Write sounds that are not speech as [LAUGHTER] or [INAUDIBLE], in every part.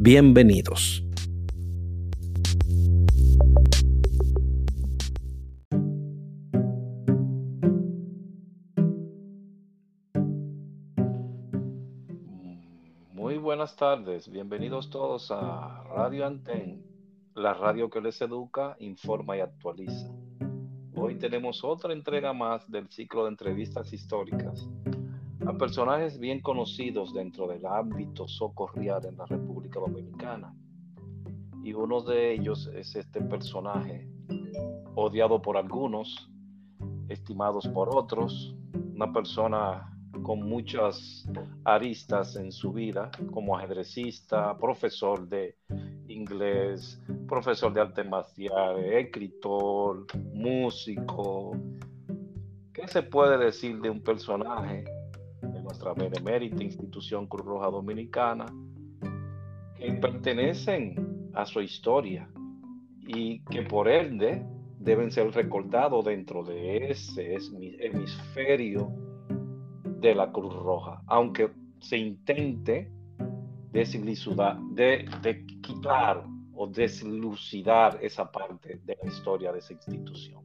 Bienvenidos. Muy buenas tardes, bienvenidos todos a Radio Anten, la radio que les educa, informa y actualiza. Hoy tenemos otra entrega más del ciclo de entrevistas históricas a personajes bien conocidos dentro del ámbito socorrial en la República Dominicana. Y uno de ellos es este personaje, odiado por algunos, estimados por otros, una persona con muchas aristas en su vida, como ajedrecista, profesor de inglés, profesor de arte marcial, escritor, músico. ¿Qué se puede decir de un personaje de nuestra benemérita institución Cruz Roja Dominicana que pertenecen a su historia y que por ende deben ser recordados dentro de ese hemisferio de la Cruz Roja, aunque se intente desilucidar, de, quitar o deslucidar esa parte de la historia de esa institución.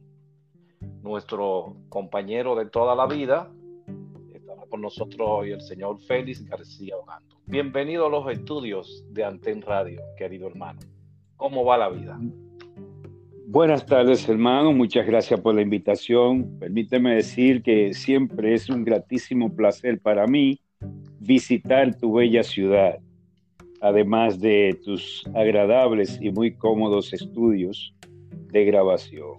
Nuestro compañero de toda la vida con nosotros hoy el señor Félix García Ogando. Bienvenido a los estudios de Anten Radio, querido hermano. ¿Cómo va la vida? Buenas tardes, hermano. Muchas gracias por la invitación. Permíteme decir que siempre es un gratísimo placer para mí visitar tu bella ciudad, además de tus agradables y muy cómodos estudios de grabación.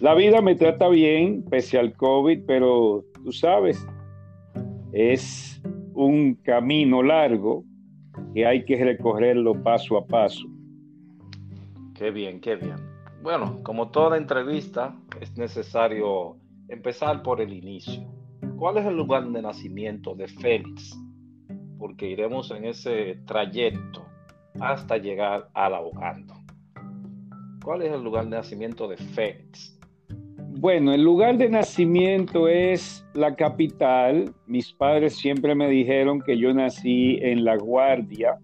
La vida me trata bien, pese al COVID, pero tú sabes, es un camino largo que hay que recorrerlo paso a paso. Qué bien, qué bien. Bueno, como toda entrevista, es necesario empezar por el inicio. ¿Cuál es el lugar de nacimiento de Félix? Porque iremos en ese trayecto hasta llegar al abogando. ¿Cuál es el lugar de nacimiento de Félix? Bueno, el lugar de nacimiento es la capital. Mis padres siempre me dijeron que yo nací en La Guardia,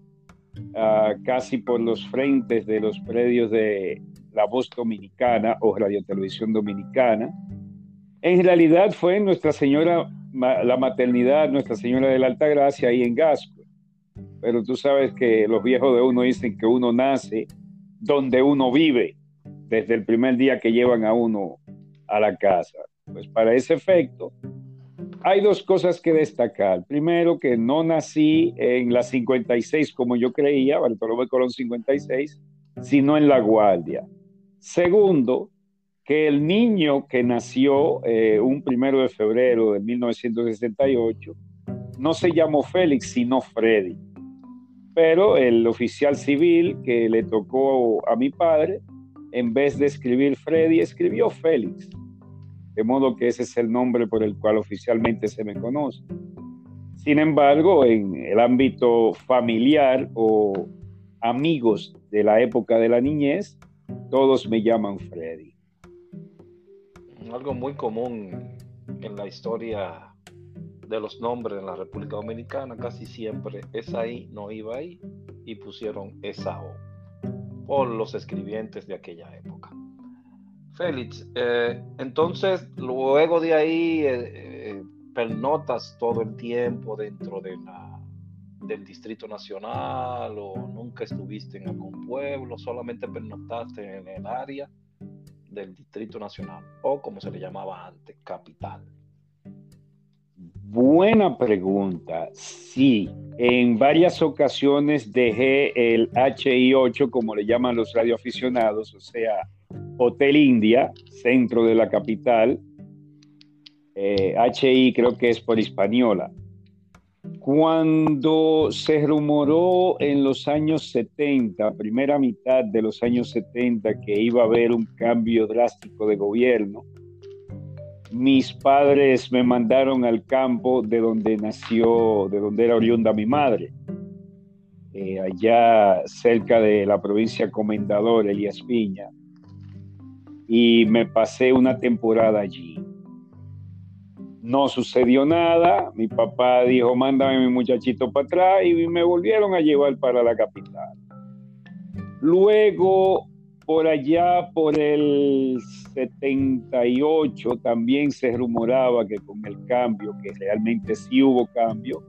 uh, casi por los frentes de los predios de la Voz Dominicana o Radio Televisión Dominicana. En realidad fue Nuestra Señora, la maternidad Nuestra Señora de la Alta Gracia ahí en Gasco. Pero tú sabes que los viejos de uno dicen que uno nace donde uno vive, desde el primer día que llevan a uno a la casa. Pues para ese efecto, hay dos cosas que destacar. Primero, que no nací en la 56 como yo creía, Bartolomé Colón 56, sino en La Guardia. Segundo, que el niño que nació eh, un primero de febrero de 1968 no se llamó Félix, sino Freddy. Pero el oficial civil que le tocó a mi padre, en vez de escribir Freddy, escribió Félix. De modo que ese es el nombre por el cual oficialmente se me conoce. Sin embargo, en el ámbito familiar o amigos de la época de la niñez, todos me llaman Freddy. Algo muy común en la historia de los nombres en la República Dominicana, casi siempre es ahí, no iba ahí, y pusieron esa O por los escribientes de aquella época. Félix, eh, entonces luego de ahí eh, eh, pernotas todo el tiempo dentro de la, del Distrito Nacional o nunca estuviste en algún pueblo, solamente pernotaste en el área del Distrito Nacional o como se le llamaba antes, capital. Buena pregunta. Sí, en varias ocasiones dejé el HI8, como le llaman los radioaficionados, o sea, Hotel India, centro de la capital. HI creo que es por Hispaniola. Cuando se rumoró en los años 70, primera mitad de los años 70, que iba a haber un cambio drástico de gobierno, mis padres me mandaron al campo de donde nació, de donde era oriunda mi madre, eh, allá cerca de la provincia Comendador, Elías Piña, y me pasé una temporada allí. No sucedió nada, mi papá dijo, mándame mi muchachito para atrás y me volvieron a llevar para la capital. Luego, por allá, por el 78, también se rumoraba que con el cambio, que realmente sí hubo cambio,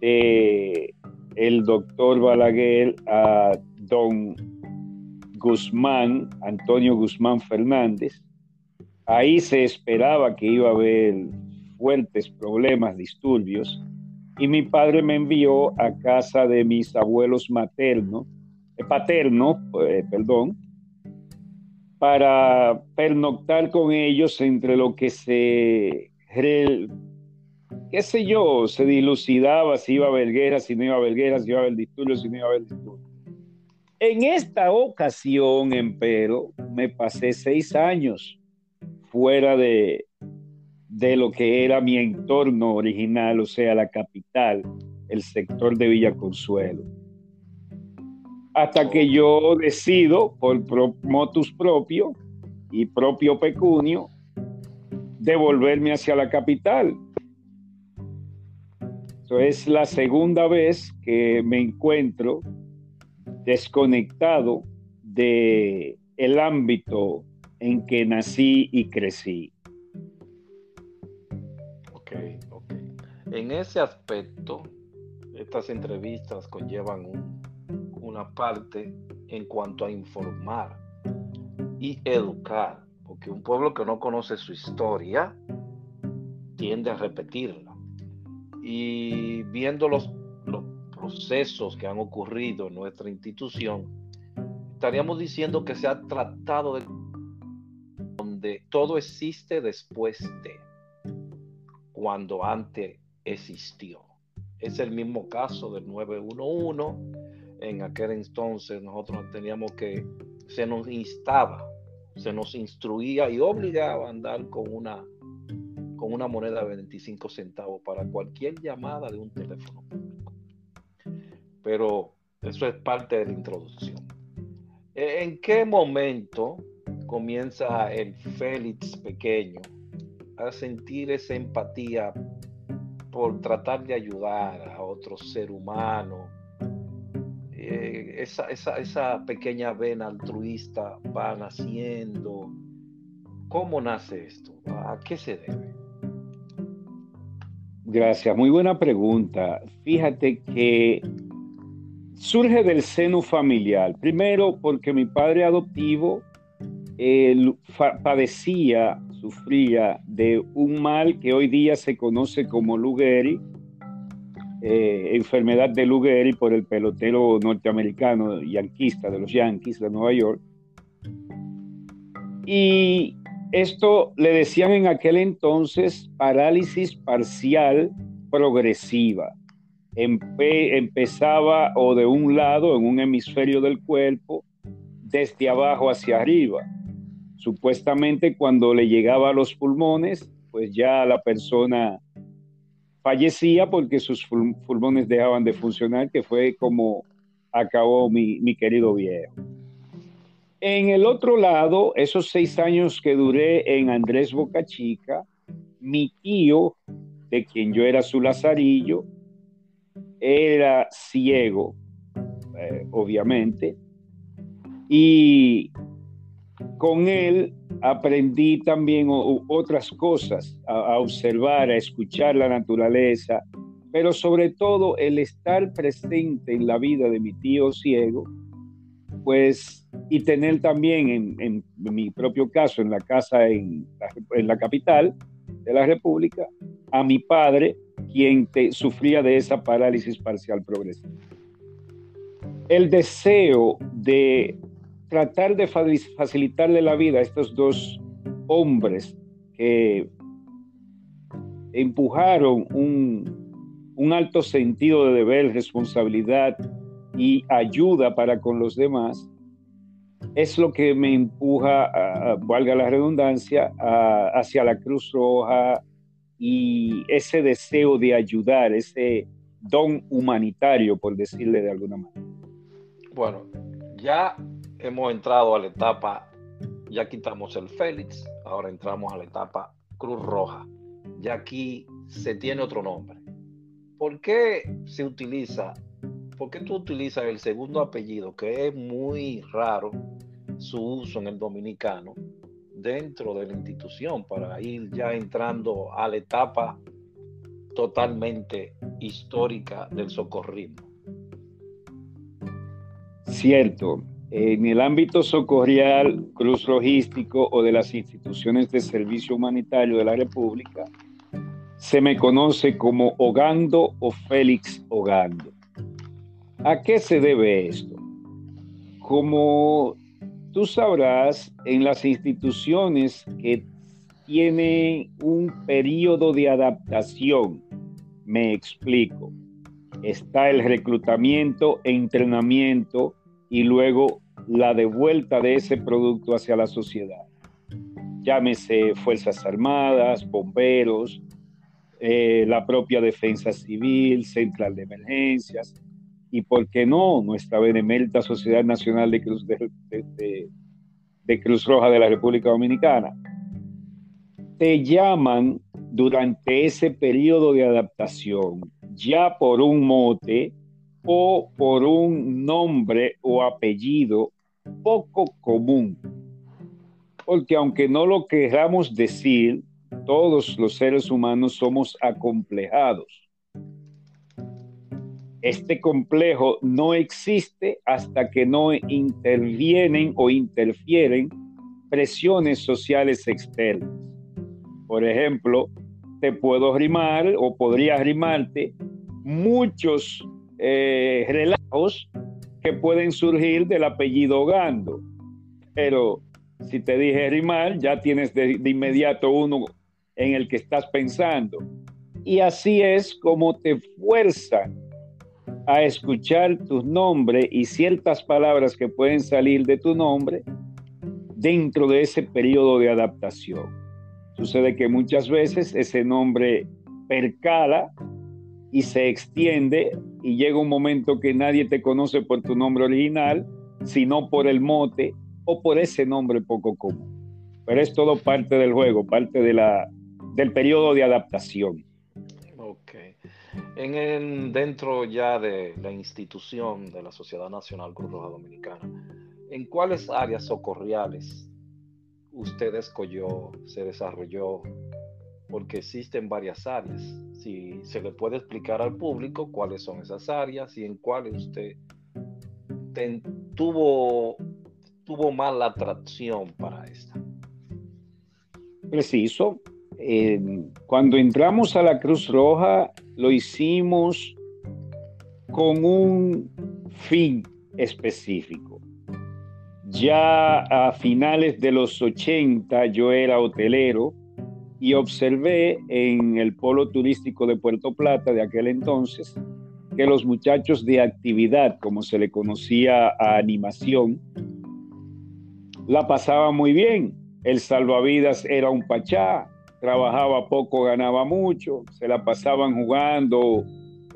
el doctor Balaguer a don Guzmán, Antonio Guzmán Fernández, ahí se esperaba que iba a haber fuertes problemas, disturbios, y mi padre me envió a casa de mis abuelos maternos, eh, paterno, eh, perdón, para pernoctar con ellos entre lo que se, qué sé yo, se dilucidaba si iba a haber si no iba a haber si iba a haber disturbios, si no iba a haber disturbios. En esta ocasión, empero, me pasé seis años fuera de, de lo que era mi entorno original, o sea, la capital, el sector de Villa Consuelo. Hasta que yo decido, por motus propio y propio pecunio, devolverme hacia la capital. Es la segunda vez que me encuentro desconectado de el ámbito en que nací y crecí. En ese aspecto, estas entrevistas conllevan una parte en cuanto a informar y educar, porque un pueblo que no conoce su historia tiende a repetirla. Y viendo los, los procesos que han ocurrido en nuestra institución, estaríamos diciendo que se ha tratado de donde todo existe después de, cuando antes existió. Es el mismo caso del 911. En aquel entonces nosotros teníamos que, se nos instaba, se nos instruía y obligaba a andar con una, con una moneda de 25 centavos para cualquier llamada de un teléfono público. Pero eso es parte de la introducción. ¿En qué momento comienza el Félix pequeño a sentir esa empatía por tratar de ayudar a otro ser humano. Eh, esa, esa, pequeña vena altruista va naciendo. ¿Cómo nace esto? ¿A qué se debe? Gracias, muy buena pregunta. Fíjate que surge del seno familiar. Primero porque mi padre adoptivo padecía sufría de un mal que hoy día se conoce como Lou Gehrig, eh, enfermedad de Lou Gehrig por el pelotero norteamericano yanquista de los Yankees de Nueva York. Y esto le decían en aquel entonces parálisis parcial progresiva. empezaba o de un lado, en un hemisferio del cuerpo, desde abajo hacia arriba Supuestamente cuando le llegaba a los pulmones, pues ya la persona fallecía porque sus pulmones dejaban de funcionar, que fue como acabó mi, mi querido viejo. En el otro lado, esos seis años que duré en Andrés Boca Chica, mi tío, de quien yo era su lazarillo, era ciego, eh, obviamente, y con él aprendí también otras cosas, a, observar, a escuchar la naturaleza, pero sobre todo el estar presente en la vida de mi tío ciego, pues, y tener también en, mi propio caso, en la casa en la, capital de la República, a mi padre, quien sufría de esa parálisis parcial progresiva. El deseo de tratar de facilitarle la vida a estos dos hombres que empujaron un, un alto sentido de deber, responsabilidad y ayuda para con los demás, es lo que me empuja, valga la redundancia, hacia la Cruz Roja y ese deseo de ayudar, ese don humanitario, por decirle de alguna manera. Bueno, ya hemos entrado a la etapa, ya quitamos el Félix, ahora entramos a la etapa Cruz Roja. Ya aquí se tiene otro nombre. ¿Por qué se utiliza, por qué tú utilizas el segundo apellido, que es muy raro su uso en el dominicano, dentro de la institución, para ir ya entrando a la etapa totalmente histórica del socorrismo? Cierto, en el ámbito socorrial, cruz logístico o de las instituciones de servicio humanitario de la República, se me conoce como Ogando o Félix Ogando. ¿A qué se debe esto? Como tú sabrás, en las instituciones que tienen un periodo de adaptación, me explico, está el reclutamiento entrenamiento y luego la devuelta de ese producto hacia la sociedad. Llámese Fuerzas Armadas, bomberos, eh, la propia defensa civil, central de emergencias y, ¿por qué no?, nuestra benemérita Sociedad Nacional de Cruz, de Cruz Roja de la República Dominicana. Te llaman durante ese periodo de adaptación ya por un mote o por un nombre o apellido poco común. Porque aunque no lo queramos decir, todos los seres humanos somos acomplejados. Este complejo no existe hasta que no intervienen o interfieren presiones sociales externas. Por ejemplo, te puedo rimar o podría rimarte muchos eh, relajos que pueden surgir del apellido Gando. Pero si te dije rimar, ya tienes de, de inmediato uno en el que estás pensando. Y así es como te fuerzan a escuchar tu nombre y ciertas palabras que pueden salir de tu nombre dentro de ese periodo de adaptación. Sucede que muchas veces ese nombre percala y se extiende y llega un momento que nadie te conoce por tu nombre original, sino por el mote o por ese nombre poco común. Pero es todo parte del juego, parte de la, del periodo de adaptación. Ok. En el, dentro ya de la institución de la Sociedad Nacional Cruz Roja Dominicana, ¿en cuáles áreas socorriales usted escogió, se desarrolló porque existen varias áreas. Si se le puede explicar al público cuáles son esas áreas y en cuáles usted tuvo, tuvo atracción para esta. Preciso. cuando entramos a la Cruz Roja, lo hicimos con un fin específico. Ya a finales de los 80 yo era hotelero y observé en el polo turístico de Puerto Plata de aquel entonces que los muchachos de actividad, como se le conocía a animación, la pasaban muy bien. El salvavidas era un pachá, trabajaba poco, ganaba mucho, se la pasaban jugando,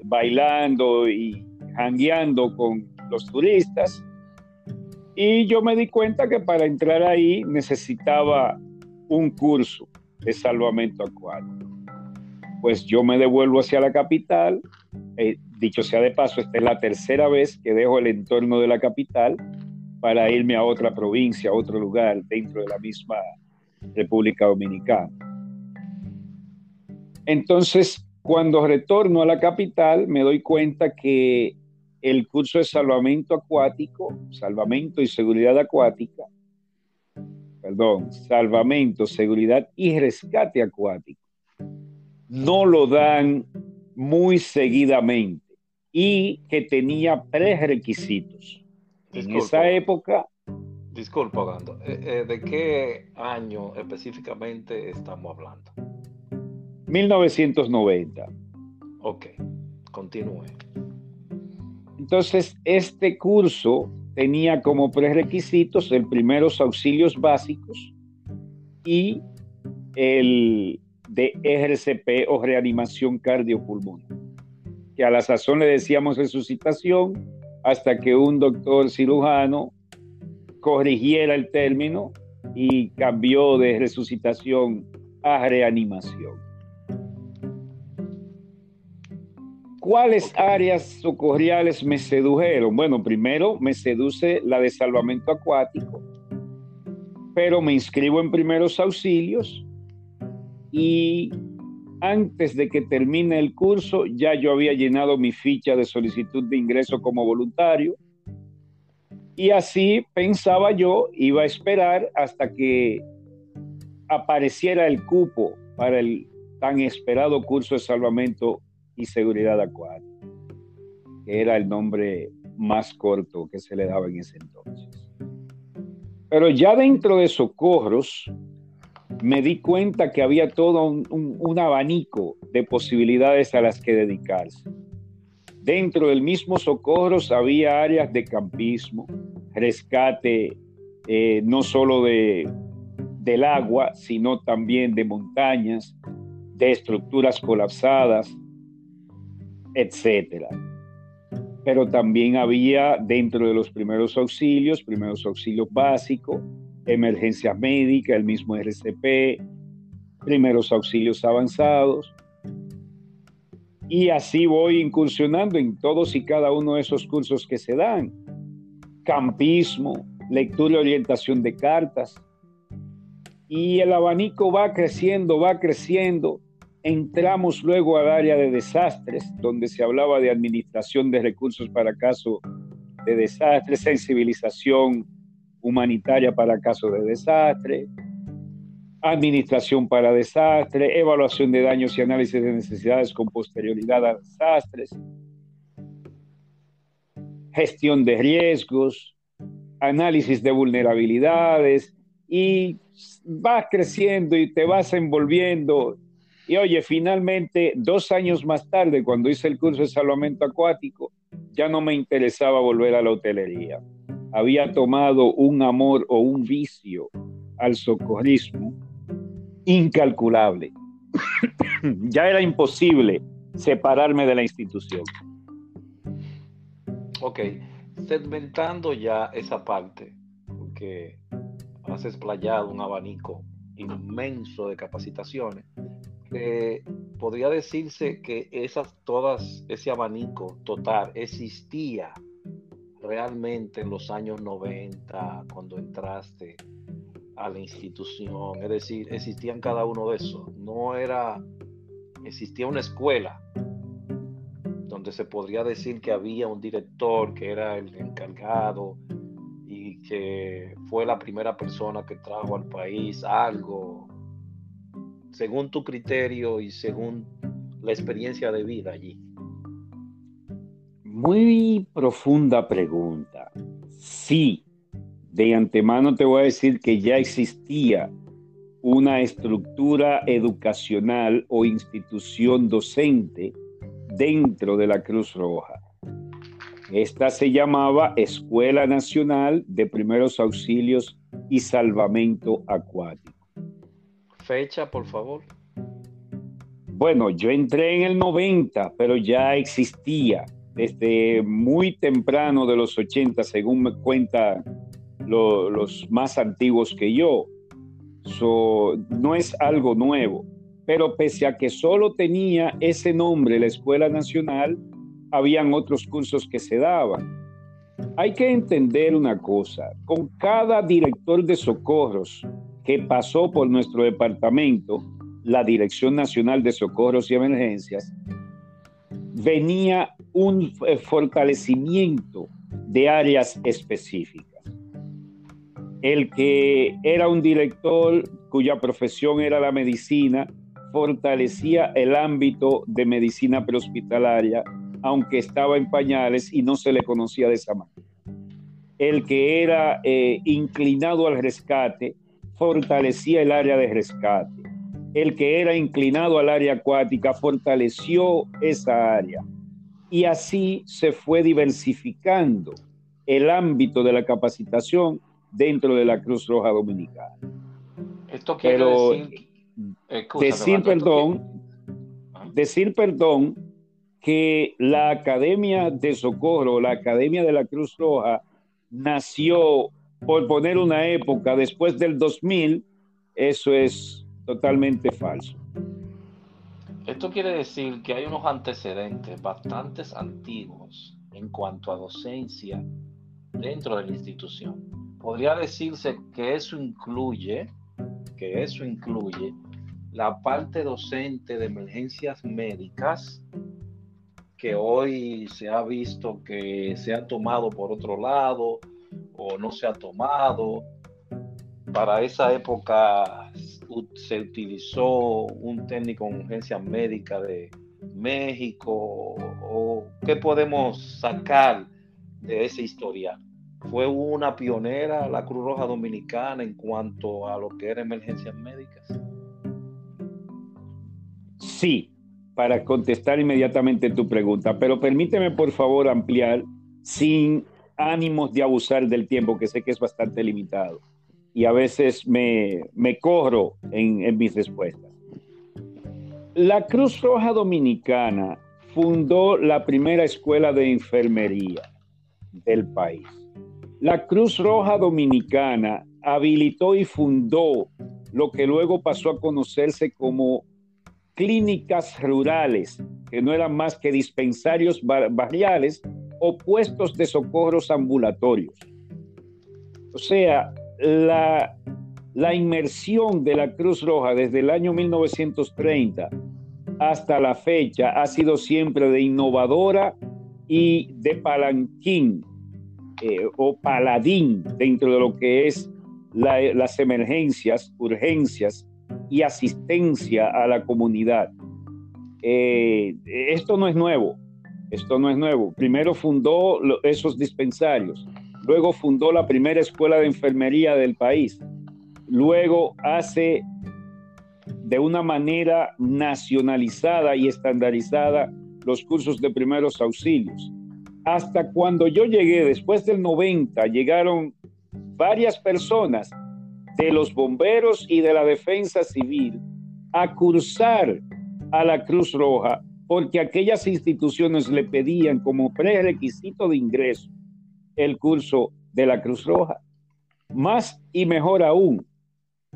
bailando y jangueando con los turistas. Y yo me di cuenta que para entrar ahí necesitaba un curso de salvamento acuático. Pues yo me devuelvo hacia la capital. Eh, dicho sea de paso, esta es la tercera vez que dejo el entorno de la capital para irme a otra provincia, a otro lugar dentro de la misma República Dominicana. Entonces, cuando retorno a la capital, me doy cuenta que el curso de salvamento acuático, salvamento y seguridad acuática, perdón, salvamento, seguridad y rescate acuático, no lo dan muy seguidamente y que tenía tres requisitos. en esa época... Disculpa, Gando, eh, eh, ¿de qué año específicamente estamos hablando? 1990. Ok. Continúe. Entonces, este curso tenía como prerequisitos el primeros auxilios básicos y el de RCP o reanimación cardiopulmonar, que a la sazón le decíamos resucitación hasta que un doctor cirujano corrigiera el término y cambió de resucitación a reanimación. ¿Cuáles áreas socorriales me sedujeron? Bueno, primero me seduce la de salvamento acuático, pero me inscribo en primeros auxilios y antes de que termine el curso ya yo había llenado mi ficha de solicitud de ingreso como voluntario y así pensaba yo, iba a esperar hasta que apareciera el cupo para el tan esperado curso de salvamento y seguridad acuática, que era el nombre más corto que se le daba en ese entonces. Pero ya dentro de socorros, me di cuenta que había todo un, abanico de posibilidades a las que dedicarse. Dentro del mismo socorros había áreas de campismo, rescate eh, no solo de, del agua, sino también de montañas, de estructuras colapsadas, etcétera. Pero también había dentro de los primeros auxilios, primeros auxilios básicos, emergencia médica, el mismo RCP, primeros auxilios avanzados. Y así voy incursionando en todos y cada uno de esos cursos que se dan. Campismo, lectura y orientación de cartas. Y el abanico va creciendo, va creciendo Entramos luego al área de desastres, donde se hablaba de administración de recursos para caso de desastre, sensibilización humanitaria para caso de desastre, administración para desastre, evaluación de daños y análisis de necesidades con posterioridad a desastres, gestión de riesgos, análisis de vulnerabilidades y vas creciendo y te vas envolviendo y oye, finalmente, dos años más tarde, cuando hice el curso de salvamento acuático, ya no me interesaba volver a la hotelería. Había tomado un amor o un vicio al socorrismo incalculable. [COUGHS] ya era imposible separarme de la institución. Ok, segmentando ya esa parte, porque has explayado un abanico inmenso de capacitaciones podría decirse que esas todas, ese abanico total existía realmente en los años 90 cuando entraste a la institución, es decir, existían cada uno de esos, no era, existía una escuela donde se podría decir que había un director que era el encargado y que fue la primera persona que trajo al país algo según tu criterio y según la experiencia de vida allí? Muy profunda pregunta. Sí, de antemano te voy a decir que ya existía una estructura educacional o institución docente dentro de la Cruz Roja. Esta se llamaba Escuela Nacional de Primeros Auxilios y Salvamento Acuático. Fecha, por favor. Bueno, yo entré en el 90, pero ya existía desde muy temprano de los 80, según me cuentan los más antiguos que yo. no es algo nuevo, pero pese a que solo tenía ese nombre, la Escuela Nacional, habían otros cursos que se daban. Hay que entender una cosa, con cada director de socorros que pasó por nuestro departamento, la Dirección Nacional de Socorros y Emergencias, venía un eh, fortalecimiento de áreas específicas. El que era un director cuya profesión era la medicina, fortalecía el ámbito de medicina prehospitalaria, aunque estaba en pañales y no se le conocía de esa manera. El que era eh, inclinado al rescate, fortalecía el área de rescate. El que era inclinado al área acuática fortaleció esa área. y así se fue diversificando el ámbito de la capacitación dentro de la Cruz Roja Dominicana. Esto quiere decir, decir perdón, ah. decir perdón que la Academia de Socorro, la Academia de la Cruz Roja, nació, por poner una época, después del 2000, eso es totalmente falso. Esto quiere decir que hay unos antecedentes bastante antiguos en cuanto a docencia dentro de la institución. Podría decirse que eso incluye, que eso incluye la parte docente de emergencias médicas que hoy se ha visto que se ha tomado por otro lado o no se ha tomado. Para esa época se utilizó un técnico en urgencia médica de México o qué podemos sacar de ese historial. Fue una pionera la Cruz Roja Dominicana en cuanto a lo que era emergencias médicas. Sí, para contestar inmediatamente tu pregunta, pero permíteme por favor ampliar sin ánimos de abusar del tiempo, que sé que es bastante limitado y a veces me, me corro en, mis respuestas. La Cruz Roja Dominicana fundó la primera escuela de enfermería del país. La Cruz Roja Dominicana habilitó y fundó lo que luego pasó a conocerse como clínicas rurales, que no eran más que dispensarios barriales o puestos de socorros ambulatorios. O sea, la, la inmersión de la Cruz Roja desde el año 1930 hasta la fecha ha sido siempre de innovadora y de palanquín eh, o paladín dentro de lo que es las emergencias, urgencias y asistencia a la comunidad. Eh, esto no es nuevo, esto no es nuevo. Primero fundó esos dispensarios, luego fundó la primera escuela de enfermería del país, luego hace de una manera nacionalizada y estandarizada los cursos de primeros auxilios. Hasta cuando yo llegué, después del 90, llegaron varias personas de los bomberos y de la defensa civil a cursar a la Cruz Roja porque aquellas instituciones le pedían como prerequisito de ingreso el curso de la Cruz Roja. Más y mejor aún,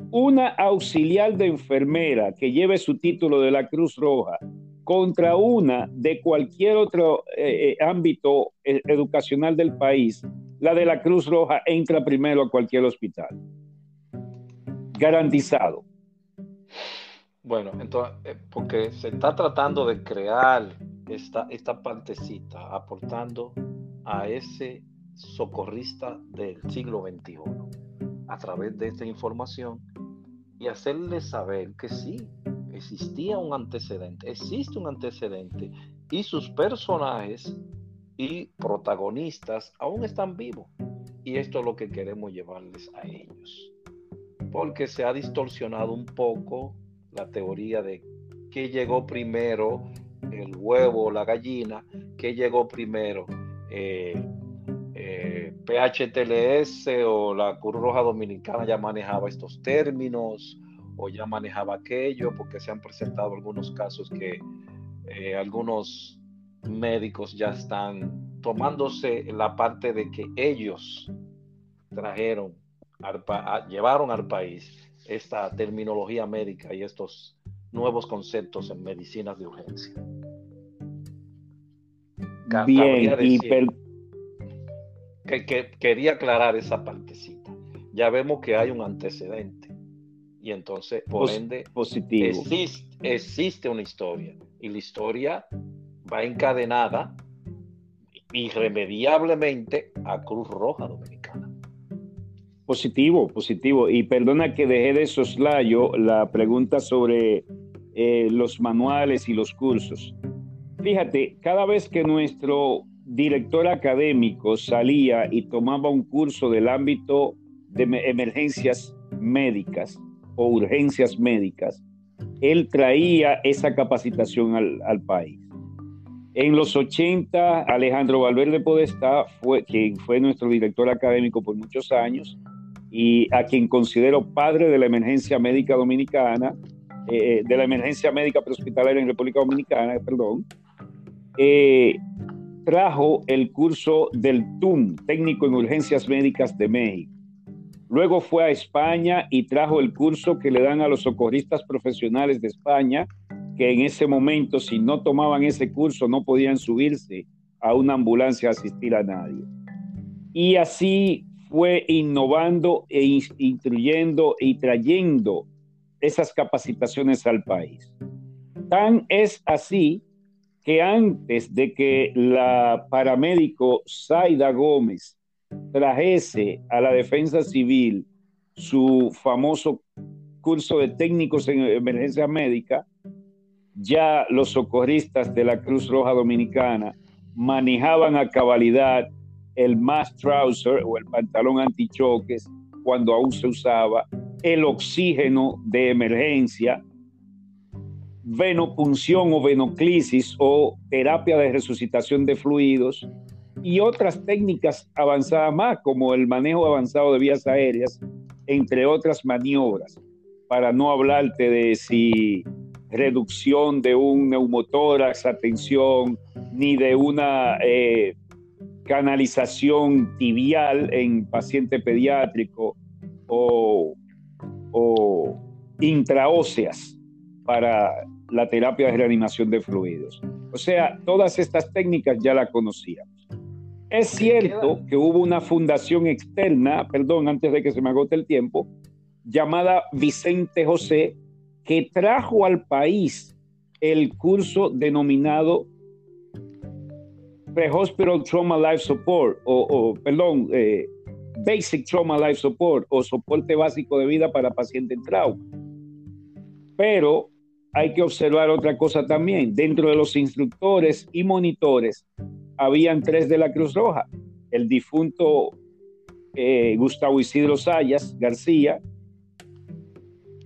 una auxiliar de enfermera que lleve su título de la Cruz Roja contra una de cualquier otro eh, eh, ámbito eh, educacional del país, la de la Cruz Roja entra primero a cualquier hospital garantizado. Bueno, entonces, eh, porque se está tratando de crear esta, esta partecita, aportando a ese socorrista del siglo XXI a través de esta información y hacerle saber que sí, existía un antecedente, existe un antecedente y sus personajes y protagonistas aún están vivos. Y esto es lo que queremos llevarles a ellos porque se ha distorsionado un poco la teoría de qué llegó primero, el huevo o la gallina, qué llegó primero, eh, eh, PHTLS o la Cruz Roja Dominicana ya manejaba estos términos o ya manejaba aquello, porque se han presentado algunos casos que eh, algunos médicos ya están tomándose la parte de que ellos trajeron llevaron al país esta terminología médica y estos nuevos conceptos en medicinas de urgencia. Bien, y que, quería aclarar esa partecita. Ya vemos que hay un antecedente y entonces, por ende, positivo. Existe, existe una historia y la historia va encadenada irremediablemente a Cruz Roja Dominicana. Positivo, positivo. Y perdona que dejé de soslayo la pregunta sobre eh, los manuales y los cursos. Fíjate, cada vez que nuestro director académico salía y tomaba un curso del ámbito de emergencias médicas o urgencias médicas, él traía esa capacitación al, al país. En los 80, Alejandro Valverde Podestá, fue, quien fue nuestro director académico por muchos años y a quien considero padre de la emergencia médica dominicana, eh, de la emergencia médica prehospitalaria en República Dominicana, perdón, eh, trajo el curso del TUM, técnico en urgencias médicas de México. Luego fue a España y trajo el curso que le dan a los socorristas profesionales de España, que en ese momento, si no tomaban ese curso, no podían subirse a una ambulancia a asistir a nadie. Y así fue innovando e instruyendo y trayendo esas capacitaciones al país. Tan es así que antes de que la paramédico Zaida Gómez trajese a la defensa civil su famoso curso de técnicos en emergencia médica, ya los socorristas de la Cruz Roja Dominicana manejaban a cabalidad el mask trouser o el pantalón antichoques cuando aún se usaba, el oxígeno de emergencia, venopunción o venoclisis o terapia de resucitación de fluidos, y otras técnicas avanzadas más, como el manejo avanzado de vías aéreas, entre otras maniobras, para no hablarte de si reducción de un neumotórax atención ni de una eh, canalización tibial en paciente pediátrico o, o intraóseas para la terapia de reanimación de fluidos. O sea, todas estas técnicas ya las conocíamos. Es cierto que hubo una fundación externa, perdón, antes de que se me agote el tiempo, llamada Vicente José, que trajo al país el curso denominado Pre-Hospital Trauma Life Support, o, perdón, eh, Basic Trauma Life Support, o soporte básico de vida para pacientes en trauma. Pero hay que observar otra cosa también. Dentro de los instructores y monitores habían tres de la Cruz Roja, el difunto eh, Gustavo Isidro Sayas García,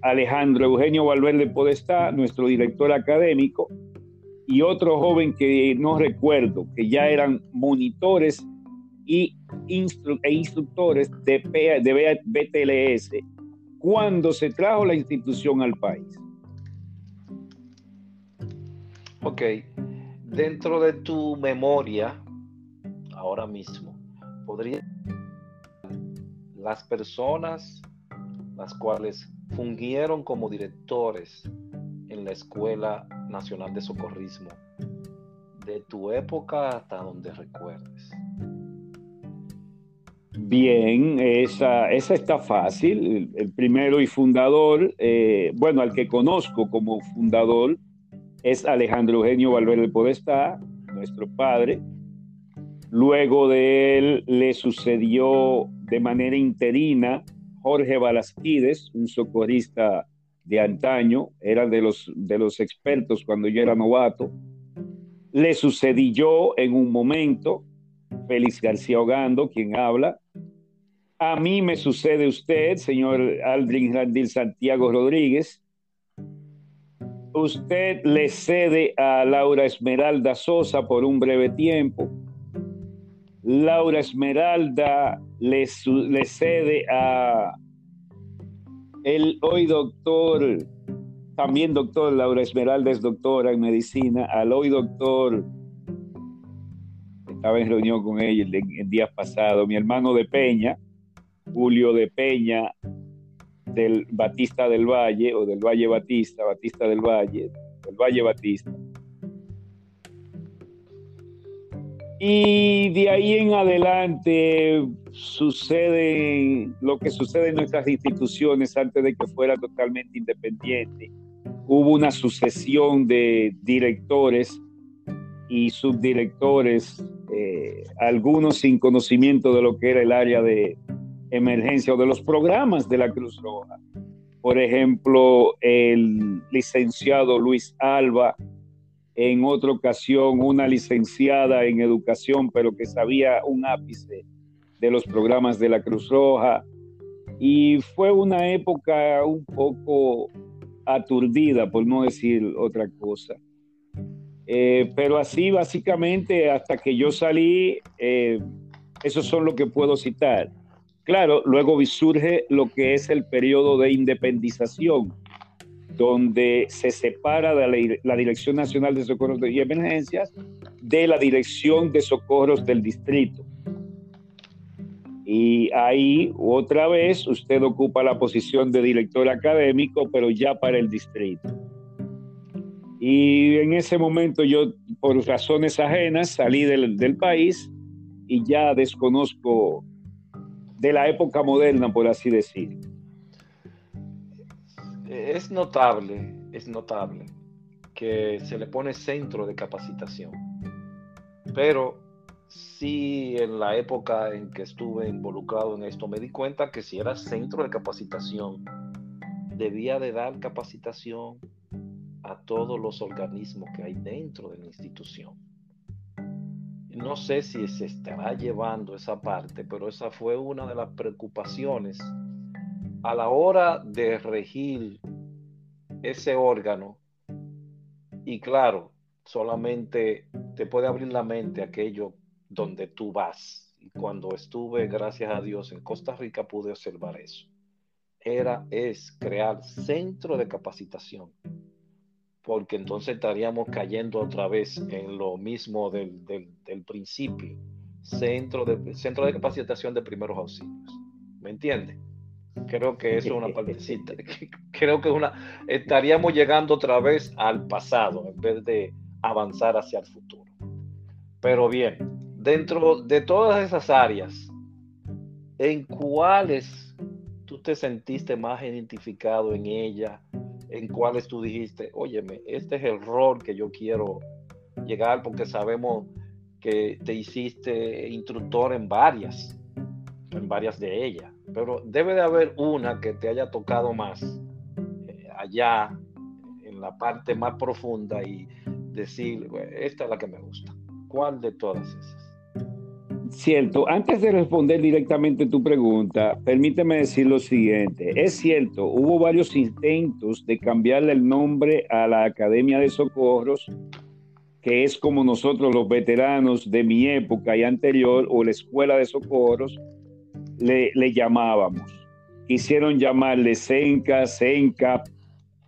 Alejandro Eugenio Valverde Podestá, nuestro director académico, y otro joven que no recuerdo, que ya eran monitores y e instructores de, de BTLS cuando se trajo la institución al país. Ok, dentro de tu memoria, ahora mismo, podría las personas las cuales fungieron como directores en la Escuela Nacional de Socorrismo de tu época hasta donde recuerdes. Bien, esa, esa está fácil. El, primero y fundador, eh, bueno, al que conozco como fundador, es Alejandro Eugenio Valverde Podestá, nuestro padre. Luego de él le sucedió de manera interina Jorge Balasquides, un socorrista de antaño, era de los, de los expertos cuando yo era novato. Le sucedí yo en un momento, Félix García Ogando, quien habla. A mí me sucede usted, señor Aldrin Randil Santiago Rodríguez usted le cede a Laura Esmeralda Sosa por un breve tiempo. Laura Esmeralda le, le cede a el hoy doctor, también doctor, Laura Esmeralda es doctora en medicina, al hoy doctor, estaba en reunión con ella el, el día pasado, mi hermano de Peña, Julio de Peña, del Batista del Valle o del Valle Batista, Batista del Valle, del Valle Batista. Y de ahí en adelante sucede lo que sucede en nuestras instituciones antes de que fuera totalmente independiente. Hubo una sucesión de directores y subdirectores, eh, algunos sin conocimiento de lo que era el área de, emergencia o de los programas de la Cruz Roja. Por ejemplo, el licenciado Luis Alba, en otra ocasión una licenciada en educación, pero que sabía un ápice de los programas de la Cruz Roja. Y fue una época un poco aturdida, por no decir otra cosa. Eh, pero así básicamente hasta que yo salí, eh, esos son lo que puedo citar. Claro, luego surge lo que es el periodo de independización, donde se separa de la, Dirección Nacional de Socorros y Emergencias de la Dirección de Socorros del Distrito. Y ahí otra vez usted ocupa la posición de director académico, pero ya para el distrito. Y en ese momento yo, por razones ajenas, salí del, del país y ya desconozco de la época moderna, por así decir. Es notable, es notable que se le pone centro de capacitación, pero sí en la época en que estuve involucrado en esto me di cuenta que si era centro de capacitación, debía de dar capacitación a todos los organismos que hay dentro de la institución. No sé si se estará llevando esa parte, pero esa fue una de las preocupaciones a la hora de regir ese órgano. Y claro, solamente te puede abrir la mente aquello donde tú vas. Y cuando estuve, gracias a Dios, en Costa Rica pude observar eso. Era, es crear centro de capacitación porque entonces estaríamos cayendo otra vez en lo mismo del, principio. Centro de, centro de capacitación de primeros auxilios. ¿Me entiende? Creo que eso es una [LAUGHS] partecita. [LAUGHS] Creo que una estaríamos llegando otra vez al pasado en vez de avanzar hacia el futuro. Pero bien, dentro de todas esas áreas, ¿en cuáles tú te sentiste más identificado en ella? en cuáles tú dijiste, óyeme, este es el rol que yo quiero llegar porque sabemos que te hiciste instructor en varias, en varias de ellas, pero debe de haber una que te haya tocado más eh, allá en la parte más profunda y decir, esta es la que me gusta. ¿Cuál de todas esas? Cierto, antes de responder directamente tu pregunta, permíteme decir lo siguiente. Es cierto, hubo varios intentos de cambiarle el nombre a la Academia de Socorros, que es como nosotros los veteranos de mi época y anterior, o la Escuela de Socorros, le, llamábamos. Quisieron llamarle Senca, Senca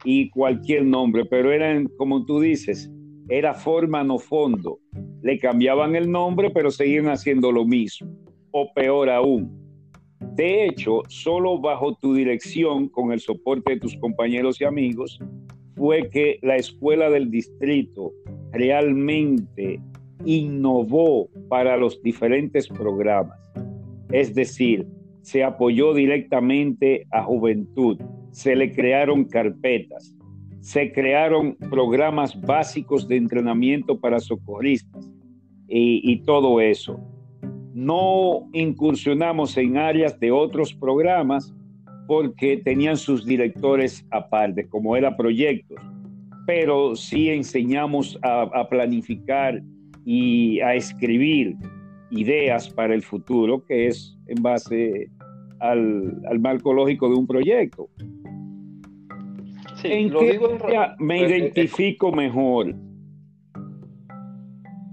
y cualquier nombre, pero eran, como tú dices, era forma no fondo. Le cambiaban el nombre, pero seguían haciendo lo mismo, o peor aún. De hecho, solo bajo tu dirección, con el soporte de tus compañeros y amigos, fue que la escuela del distrito realmente innovó para los diferentes programas. Es decir, se apoyó directamente a juventud, se le crearon carpetas, se crearon programas básicos de entrenamiento para socorristas y, todo eso. No incursionamos en áreas de otros programas porque tenían sus directores aparte, como era proyectos, pero sí enseñamos a, planificar y a escribir ideas para el futuro, que es en base al, al marco lógico de un proyecto. ¿En qué área me identifico mejor?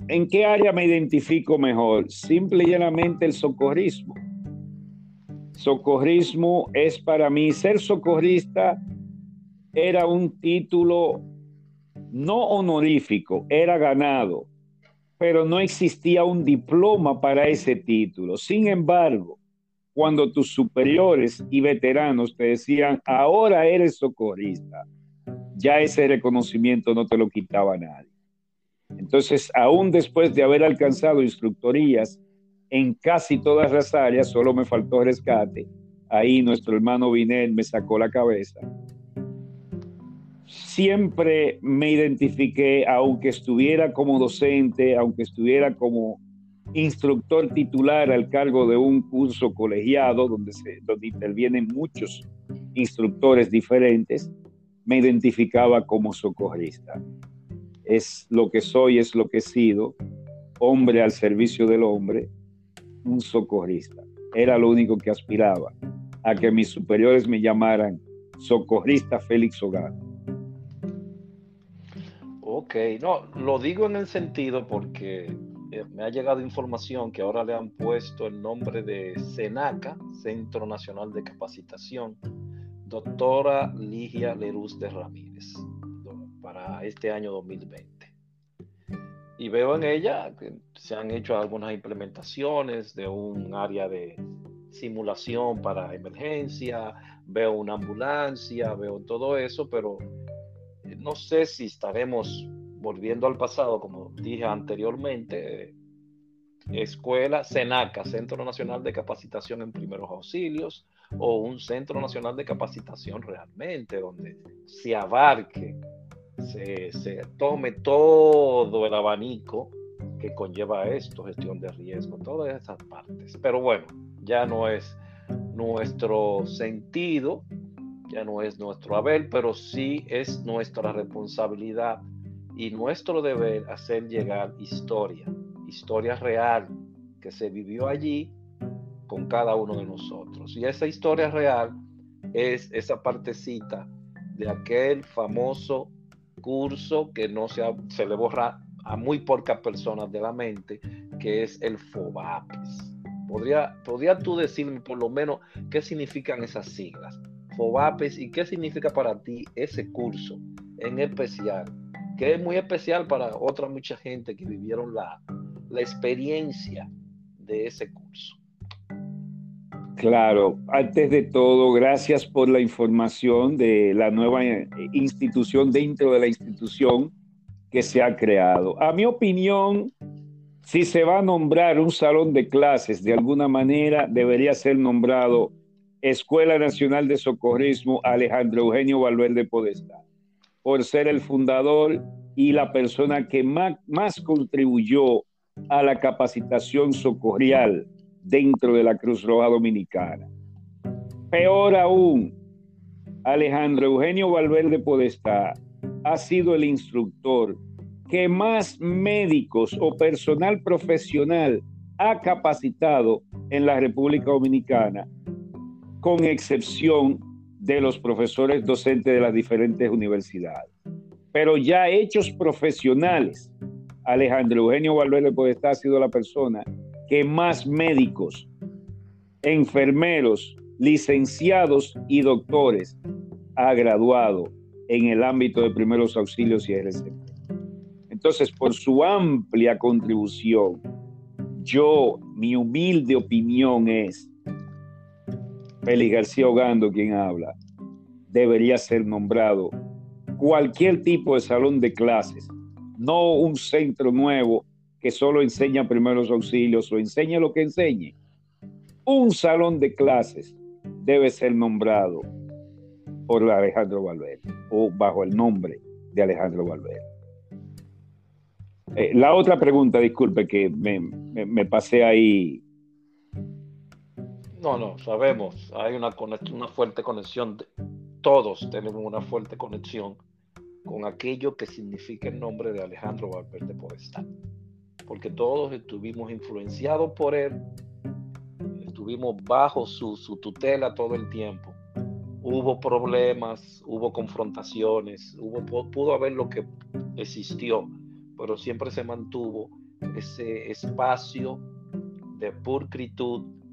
¿En qué área me identifico mejor? Simple y llanamente el socorrismo. Socorrismo es para mí, ser socorrista era un título no honorífico, era ganado, pero no existía un diploma para ese título. Sin embargo, cuando tus superiores y veteranos te decían, ahora eres socorrista, ya ese reconocimiento no te lo quitaba nadie. Entonces, aún después de haber alcanzado instructorías en casi todas las áreas, solo me faltó rescate. Ahí nuestro hermano Vinel me sacó la cabeza. Siempre me identifiqué, aunque estuviera como docente, aunque estuviera como instructor titular al cargo de un curso colegiado donde, intervienen muchos instructores diferentes, me identificaba como socorrista. Es lo que soy, es lo que he sido, hombre al servicio del hombre, un socorrista. Era lo único que aspiraba, a que mis superiores me llamaran socorrista Félix Hogar. Ok, no, lo digo en el sentido porque eh, me ha llegado información que ahora le han puesto el nombre de SENACA, Centro Nacional de Capacitación, doctora Ligia Leruz de Ramírez, para este año 2020. Y veo en ella que se han hecho algunas implementaciones de un área de simulación para emergencia, veo una ambulancia, veo todo eso, pero no sé si estaremos volviendo al pasado, como dije anteriormente, escuela SENACA, Centro Nacional de Capacitación en Primeros Auxilios, o un Centro Nacional de Capacitación realmente, donde se abarque, se, se tome todo el abanico que conlleva esto, gestión de riesgo, todas esas partes. Pero bueno, ya no es nuestro sentido, ya no es nuestro haber, pero sí es nuestra responsabilidad y nuestro deber hacer llegar historia, historia real que se vivió allí con cada uno de nosotros. Y esa historia real es esa partecita de aquel famoso curso que no se, se le borra a muy pocas personas de la mente, que es el FOBAPES. ¿Podría, ¿Podría tú decirme por lo menos qué significan esas siglas? FOBAPES y qué significa para ti ese curso en especial que es muy especial para otra mucha gente que vivieron la, la experiencia de ese curso. Claro, antes de todo, gracias por la información de la nueva institución dentro de la institución que se ha creado. A mi opinión, si se va a nombrar un salón de clases de alguna manera, debería ser nombrado Escuela Nacional de Socorrismo Alejandro Eugenio Valverde Podestá por ser el fundador y la persona que más, más contribuyó a la capacitación socorrial dentro de la Cruz Roja Dominicana. Peor aún, Alejandro Eugenio Valverde Podestá ha sido el instructor que más médicos o personal profesional ha capacitado en la República Dominicana, con excepción de los profesores docentes de las diferentes universidades. Pero ya hechos profesionales, Alejandro Eugenio Valverde Podestá ha sido la persona que más médicos, enfermeros, licenciados y doctores ha graduado en el ámbito de primeros auxilios y RCP. Entonces, por su amplia contribución, yo, mi humilde opinión es Félix García Ogando, quien habla, debería ser nombrado cualquier tipo de salón de clases, no un centro nuevo que solo enseña primeros auxilios o enseña lo que enseñe. Un salón de clases debe ser nombrado por Alejandro Valverde o bajo el nombre de Alejandro Valverde. Eh, la otra pregunta, disculpe que me, me pasé ahí no, no, sabemos, hay una, fuerte conexión, todos tenemos una fuerte conexión con aquello que significa el nombre de Alejandro Valverde Podestá, porque todos estuvimos influenciados por él, estuvimos bajo su, su tutela todo el tiempo. Hubo problemas, hubo confrontaciones, hubo, pudo haber lo que existió, pero siempre se mantuvo ese espacio de pulcritud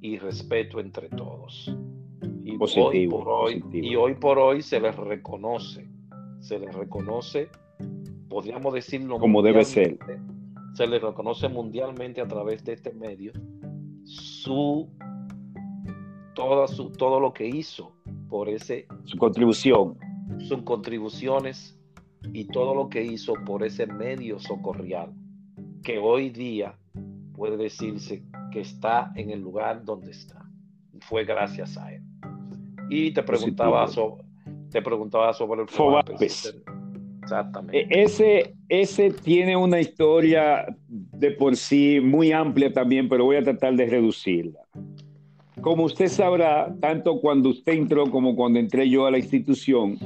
y respeto entre todos. Y, hoy, por hoy, y hoy por hoy se les reconoce, se les reconoce, podríamos decirlo como debe ser. Se les reconoce mundialmente a través de este medio su toda su todo lo que hizo por ese su contribución, sus contribuciones y todo lo que hizo por ese medio socorrial que hoy día puede decirse que está en el lugar donde está. Fue gracias a él. Y te preguntaba, sobre, te preguntaba sobre el Fobapes. Exactamente. E, ese, ese tiene una historia de por sí muy amplia también, pero voy a tratar de reducirla. Como usted sabrá, tanto cuando usted entró como cuando entré yo a la institución,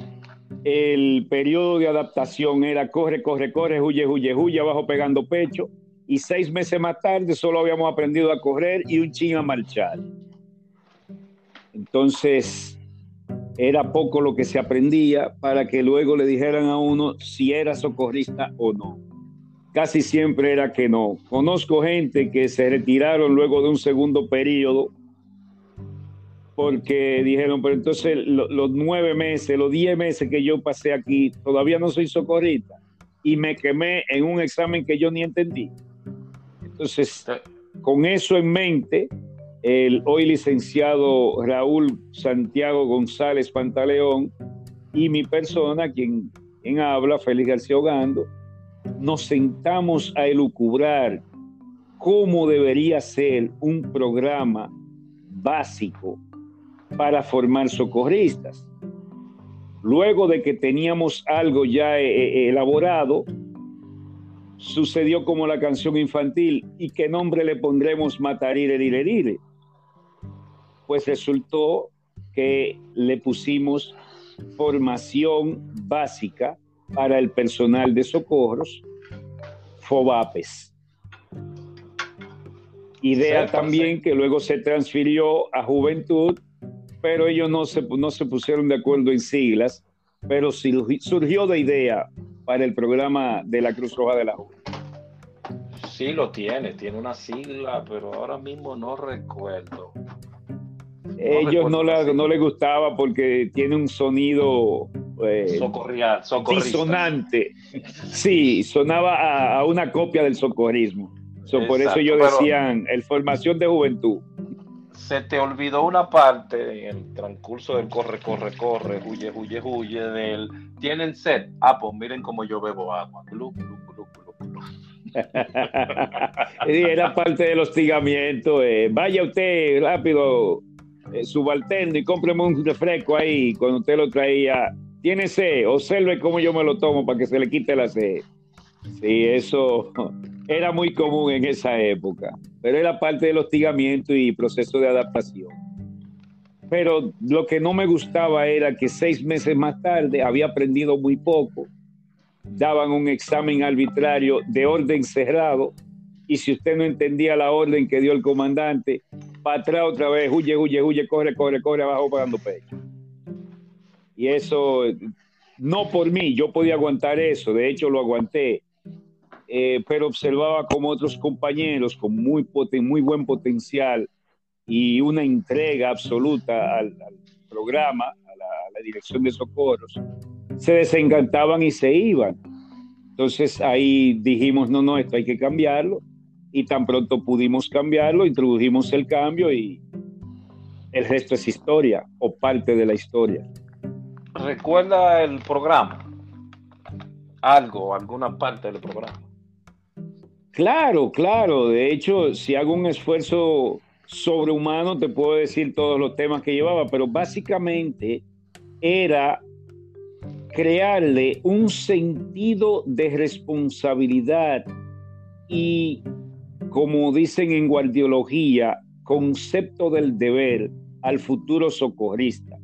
el periodo de adaptación era corre, corre, corre, huye, huye, huye, abajo pegando pecho, y seis meses más tarde solo habíamos aprendido a correr y un ching a marchar. Entonces, era poco lo que se aprendía para que luego le dijeran a uno si era socorrista o no. Casi siempre era que no. Conozco gente que se retiraron luego de un segundo periodo porque dijeron, pero entonces los nueve meses, los diez meses que yo pasé aquí, todavía no soy socorrista y me quemé en un examen que yo ni entendí. Entonces, con eso en mente, el hoy licenciado Raúl Santiago González Pantaleón y mi persona, quien, habla, Félix García Ogando, nos sentamos a elucubrar cómo debería ser un programa básico para formar socorristas. Luego de que teníamos algo ya eh, eh, elaborado, sucedió como la canción infantil, ¿y qué nombre le pondremos Matarire Dire Pues resultó que le pusimos formación básica para el personal de socorros, FOBAPES. Idea también que luego se transfirió a Juventud pero ellos no se, no se pusieron de acuerdo en siglas, pero surgió de idea para el programa de la Cruz Roja de la Juventud. Sí, lo tiene, tiene una sigla, pero ahora mismo no recuerdo. ellos no, le, no les gustaba porque tiene un sonido eh, Socorrial, disonante. Sí, sonaba a, una copia del socorrismo. por eso ellos decían, el formación de juventud se te olvidó una parte en el transcurso del corre, corre, corre, huye, huye, huye, del tienen sed. Ah, pues miren cómo yo bebo agua. [LAUGHS] Era parte del hostigamiento. Eh. Vaya usted rápido, eh, subalterno, y cómpreme un refresco ahí cuando usted lo traía. Tiene sed, observe cómo yo me lo tomo para que se le quite la sed. Sí, eso era muy común en esa época, pero era parte del hostigamiento y proceso de adaptación. Pero lo que no me gustaba era que seis meses más tarde había aprendido muy poco, daban un examen arbitrario de orden cerrado y si usted no entendía la orden que dio el comandante, para atrás otra vez, huye, huye, huye, corre, corre, corre, abajo pagando pecho. Y eso, no por mí, yo podía aguantar eso, de hecho lo aguanté, eh, pero observaba como otros compañeros con muy, muy buen potencial y una entrega absoluta al, programa, a la, dirección de socorros, se desencantaban y se iban. Entonces ahí dijimos, no, no, esto hay que cambiarlo. Y tan pronto pudimos cambiarlo, introdujimos el cambio y el resto es historia o parte de la historia. ¿Recuerda el programa? Algo, alguna parte del programa. Claro, claro. De hecho, si hago un esfuerzo sobrehumano, te puedo decir todos los temas que llevaba, pero básicamente era crearle un sentido de responsabilidad y, como dicen en guardiología, concepto del deber al futuro socorrista.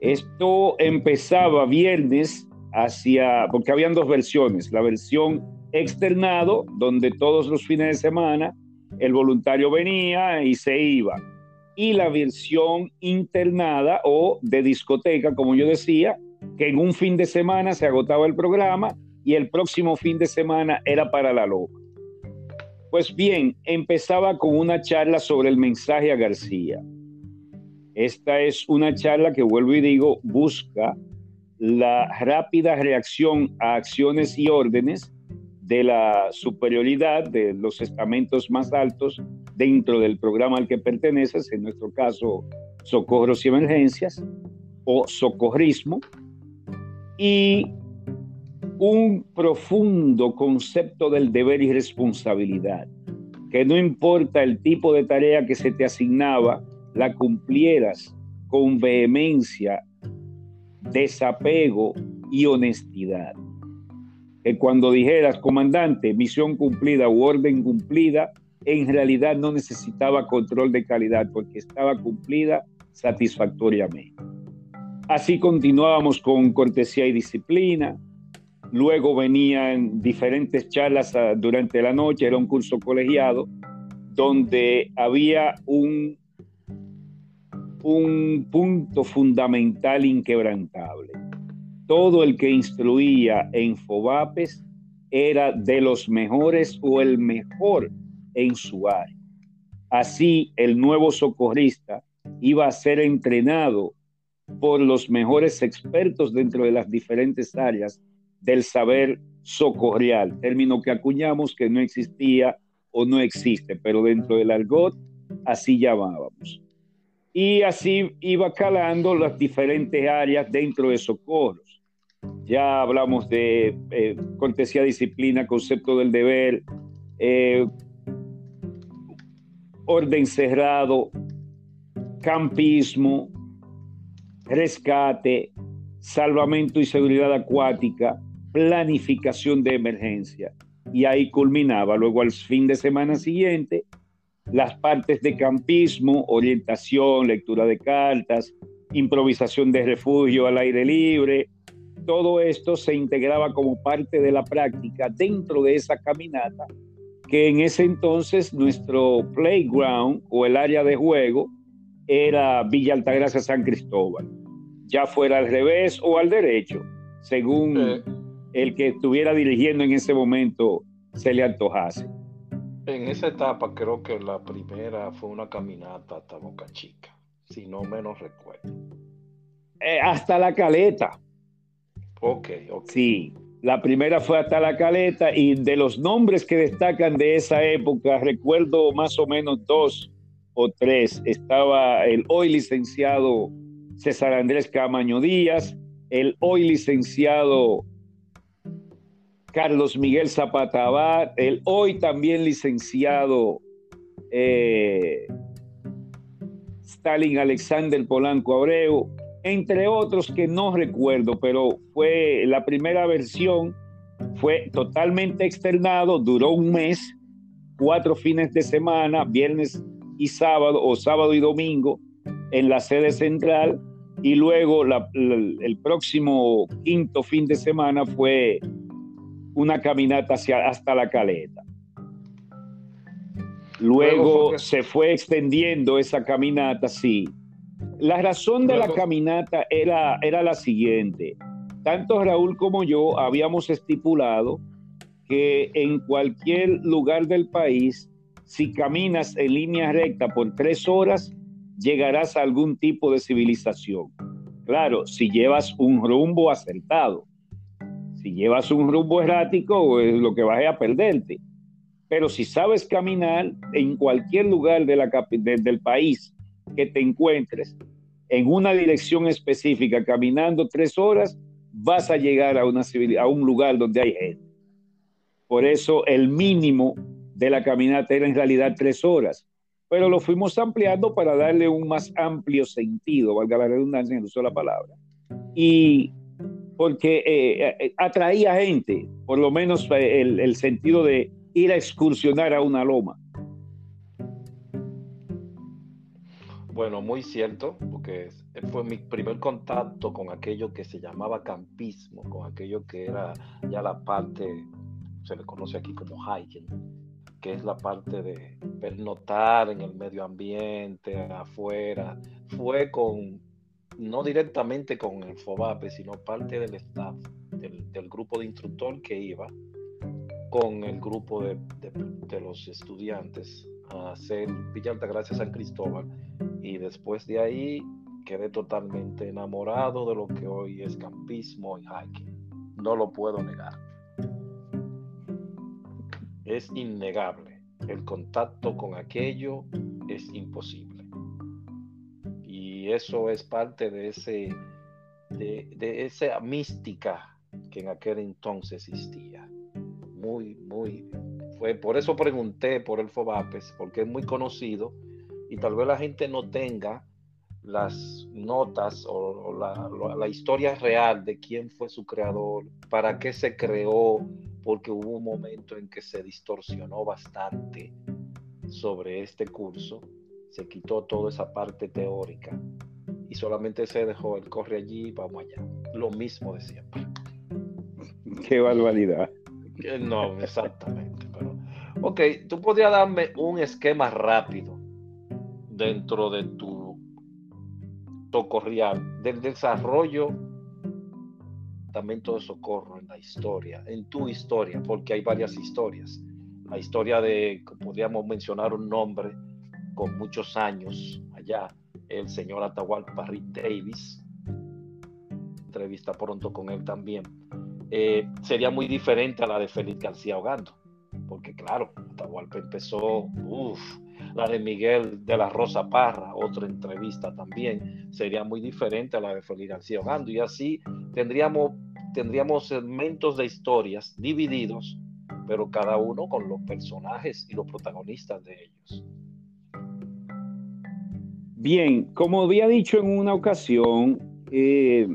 Esto empezaba viernes hacia, porque habían dos versiones, la versión externado, donde todos los fines de semana el voluntario venía y se iba. Y la versión internada o de discoteca, como yo decía, que en un fin de semana se agotaba el programa y el próximo fin de semana era para la loca. Pues bien, empezaba con una charla sobre el mensaje a García. Esta es una charla que, vuelvo y digo, busca la rápida reacción a acciones y órdenes de la superioridad de los estamentos más altos dentro del programa al que perteneces, en nuestro caso socorros y emergencias o socorrismo, y un profundo concepto del deber y responsabilidad, que no importa el tipo de tarea que se te asignaba, la cumplieras con vehemencia, desapego y honestidad que cuando dijeras, comandante, misión cumplida u orden cumplida, en realidad no necesitaba control de calidad porque estaba cumplida satisfactoriamente. Así continuábamos con cortesía y disciplina. Luego venían diferentes charlas ah, durante la noche, era un curso colegiado, donde había un punto fundamental inquebrantable. Todo el que instruía en Fobapes era de los mejores o el mejor en su área. Así, el nuevo socorrista iba a ser entrenado por los mejores expertos dentro de las diferentes áreas del saber socorrial, término que acuñamos que no existía o no existe, pero dentro del argot así llamábamos. Y así iba calando las diferentes áreas dentro de socorros. Ya hablamos de eh, disciplina, concepto del deber, eh, orden cerrado, campismo, rescate, salvamento y seguridad acuática, planificación de emergencia. Y ahí culminaba. Luego al fin de semana siguiente, las partes de campismo, orientación, lectura de cartas, improvisación de refugio al aire libre. Todo esto se integraba como parte de la práctica dentro de esa caminata que en ese entonces nuestro playground o el área de juego era Villa Altagracia San Cristóbal, ya fuera al revés o al derecho, según eh. el que estuviera dirigiendo en ese momento se le antojase. En esa etapa creo que la primera fue una caminata hasta Boca Chica, si no menos recuerdo. Eh, hasta la caleta. Ok, ok. Sí, la primera fue hasta la caleta y de los nombres que destacan de esa época, recuerdo más o menos dos o tres. Estaba el hoy licenciado César Andrés Camaño Díaz, el hoy licenciado Carlos Miguel Zapata Abad, el hoy también licenciado eh, Stalin Alexander Polanco Abreu, entre otros que no recuerdo, pero fue la primera versión, fue totalmente externado, duró un mes, cuatro fines de semana, viernes y sábado, o sábado y domingo, en la sede central, y luego el próximo quinto fin de semana fue una caminata hacia, hasta la caleta. Luego se fue extendiendo esa caminata, sí, la razón de la caminata era, era la siguiente. Tanto Raúl como yo habíamos estipulado que en cualquier lugar del país, si caminas en línea recta por tres horas, llegarás a algún tipo de civilización. Claro, si llevas un rumbo acertado. Si llevas un rumbo errático, es lo que vas a perderte. Pero si sabes caminar en cualquier lugar de la, del país que te encuentres en una dirección específica, caminando tres horas, vas a llegar a, una a un lugar donde hay gente. Por eso el mínimo de la caminata era en realidad tres horas, pero lo fuimos ampliando para darle un más amplio sentido, valga la redundancia en uso la palabra. Y porque eh, eh, atraía gente, por lo menos eh, el, el sentido de ir a excursionar a una loma. Bueno, muy cierto, porque fue mi primer contacto con aquello que se llamaba campismo, con aquello que era ya la parte, se le conoce aquí como hiking, que es la parte de pernotar en el medio ambiente, afuera. Fue con, no directamente con el FOBAPE, sino parte del staff, del, grupo de instructor que iba con el grupo de, de los estudiantes a hacer Villa Altagracia San Cristóbal y después de ahí quedé totalmente enamorado de lo que hoy es campismo y hiking. No lo puedo negar. Es innegable. El contacto con aquello es imposible. Y eso es parte de ese de, de esa mística que en aquel entonces existía. Muy, muy fue por eso pregunté por el Fobapes, porque es muy conocido y tal vez la gente no tenga las notas o, la, historia real de quién fue su creador, para qué se creó, porque hubo un momento en que se distorsionó bastante sobre este curso, se quitó toda esa parte teórica y solamente se dejó el corre allí vamos allá. Lo mismo de siempre. Qué barbaridad. No, exactamente. Pero, ok, tú podrías darme un esquema rápido dentro de tu socorrial, del desarrollo también de socorro en la historia, en tu historia, porque hay varias historias. La historia de, podríamos mencionar un nombre con muchos años allá, el señor Atahualpa Rick Davis, entrevista pronto con él también, eh, sería muy diferente a la de Félix García Hogando, porque claro, Atahualpa empezó, uff, la de Miguel de la Rosa Parra, otra entrevista también, sería muy diferente a la de Félix García Hogando, y así tendríamos, tendríamos segmentos de historias divididos, pero cada uno con los personajes y los protagonistas de ellos. Bien, como había dicho en una ocasión, eh,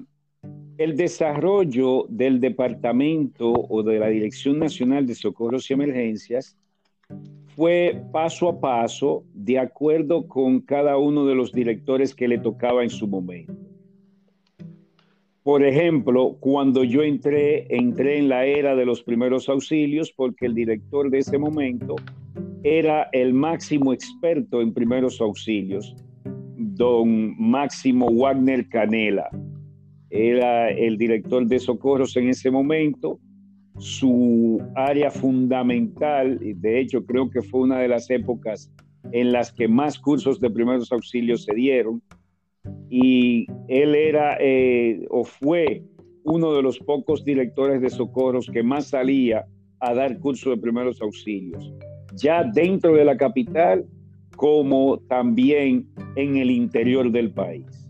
el desarrollo del Departamento o de la Dirección Nacional de Socorros y Emergencias fue paso a paso de acuerdo con cada uno de los directores que le tocaba en su momento. Por ejemplo, cuando yo entré, entré en la era de los primeros auxilios porque el director de ese momento era el máximo experto en primeros auxilios, don Máximo Wagner Canela era el director de socorros en ese momento. Su área fundamental, de hecho creo que fue una de las épocas en las que más cursos de primeros auxilios se dieron, y él era eh, o fue uno de los pocos directores de socorros que más salía a dar cursos de primeros auxilios, ya dentro de la capital como también en el interior del país.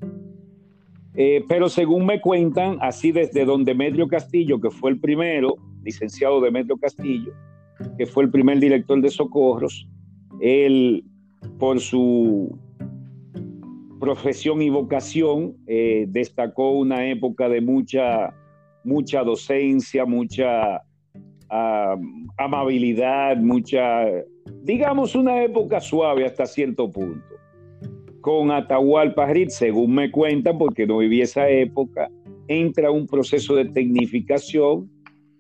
Eh, pero según me cuentan, así desde don Demetrio Castillo, que fue el primero, licenciado Demetrio Castillo, que fue el primer director de socorros, él, por su profesión y vocación, eh, destacó una época de mucha, mucha docencia, mucha amabilidad, mucha, digamos, una época suave hasta cierto punto con Atahualpa Rit, según me cuentan, porque no viví esa época, entra un proceso de tecnificación.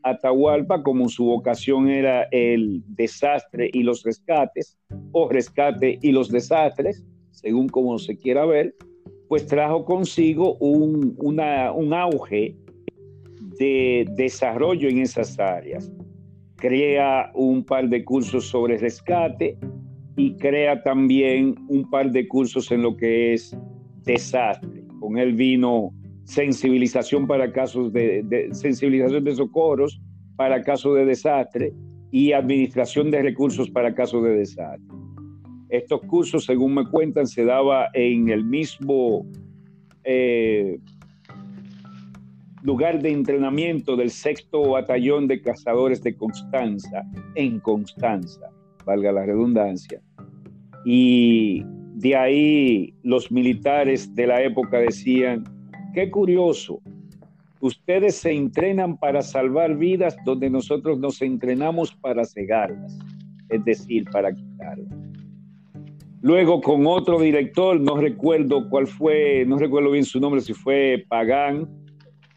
Atahualpa, como su vocación era el desastre y los rescates, o rescate y los desastres, según como se quiera ver, pues trajo consigo un, un auge de desarrollo en esas áreas. Crea un par de cursos sobre rescate, y crea también un par de cursos en lo que es desastre. Con él vino sensibilización para casos de, sensibilización de socorros para casos de desastre y administración de recursos para casos de desastre. Estos cursos, según me cuentan, se daba en el mismo eh, lugar de entrenamiento del sexto batallón de cazadores de Constanza, en Constanza valga la redundancia. Y de ahí los militares de la época decían, qué curioso, ustedes se entrenan para salvar vidas donde nosotros nos entrenamos para cegarlas, es decir, para quitarlas. Luego con otro director, no recuerdo cuál fue, no recuerdo bien su nombre, si fue Pagán,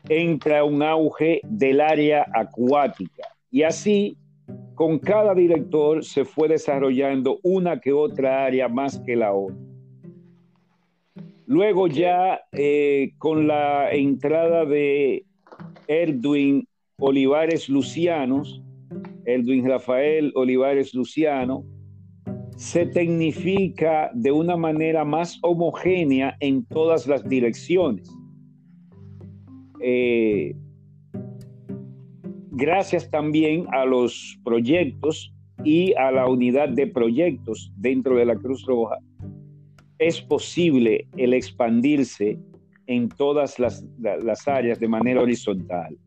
entra un auge del área acuática. Y así con cada director se fue desarrollando una que otra área más que la otra. Luego ya eh, con la entrada de Erwin Olivares Lucianos, Erwin Rafael Olivares Luciano, se tecnifica de una manera más homogénea en todas las direcciones. Eh, gracias también a los proyectos y a la unidad de proyectos dentro de la Cruz Roja, es posible el expandirse en todas las, áreas de manera horizontal.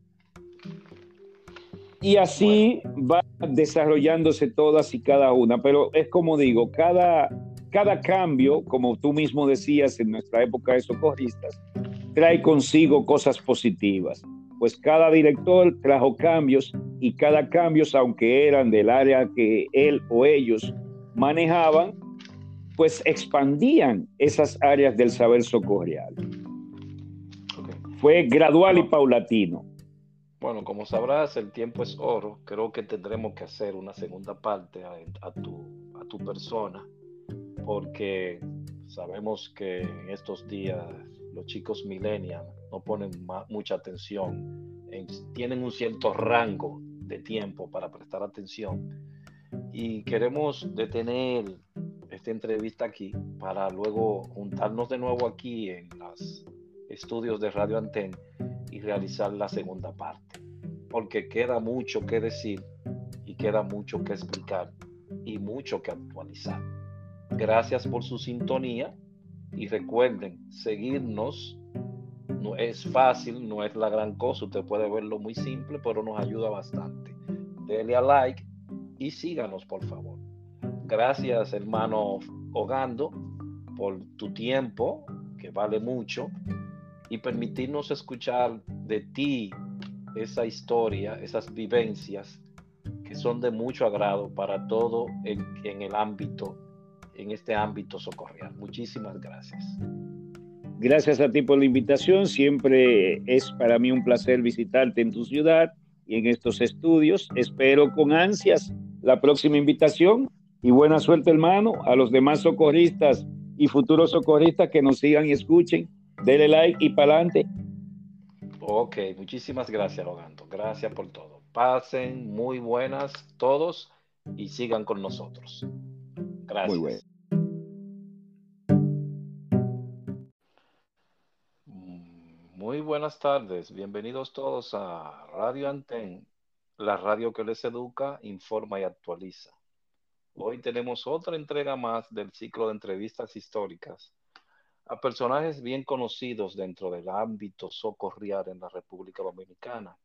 Y así va desarrollándose todas y cada una, pero es como digo, cada, cada cambio, como tú mismo decías en nuestra época de socorristas, trae consigo cosas positivas pues cada director trajo cambios y cada cambio, aunque eran del área que él o ellos manejaban, pues expandían esas áreas del saber socorrial. Fue gradual y paulatino. Bueno, como sabrás, el tiempo es oro. Creo que tendremos que hacer una segunda parte a, tu, a tu persona, porque sabemos que en estos días los chicos millennials no ponen mucha atención, tienen un cierto rango de tiempo para prestar atención y queremos detener esta entrevista aquí para luego juntarnos de nuevo aquí en los estudios de Radio Anten y realizar la segunda parte, porque queda mucho que decir y queda mucho que explicar y mucho que actualizar. Gracias por su sintonía y recuerden seguirnos. No es fácil, no es la gran cosa, usted puede verlo muy simple, pero nos ayuda bastante. Dele a like y síganos, por favor. Gracias, hermano Hogando, por tu tiempo, que vale mucho, y permitirnos escuchar de ti esa historia, esas vivencias que son de mucho agrado para todo en el ámbito, en este ámbito socorrial. Muchísimas gracias. Gracias a ti por la invitación. Siempre es para mí un placer visitarte en tu ciudad y en estos estudios. Espero con ansias la próxima invitación y buena suerte, hermano, a los demás socorristas y futuros socorristas que nos sigan y escuchen. Dele like y para adelante. Ok, muchísimas gracias, Rogando. Gracias por todo. Pasen muy buenas todos y sigan con nosotros. Gracias. Muy bueno. Muy buenas tardes, bienvenidos todos a Radio Anten, la radio que les educa, informa y actualiza. Hoy tenemos otra entrega más del ciclo de entrevistas históricas a personajes bien conocidos dentro del ámbito socorrial en la República Dominicana.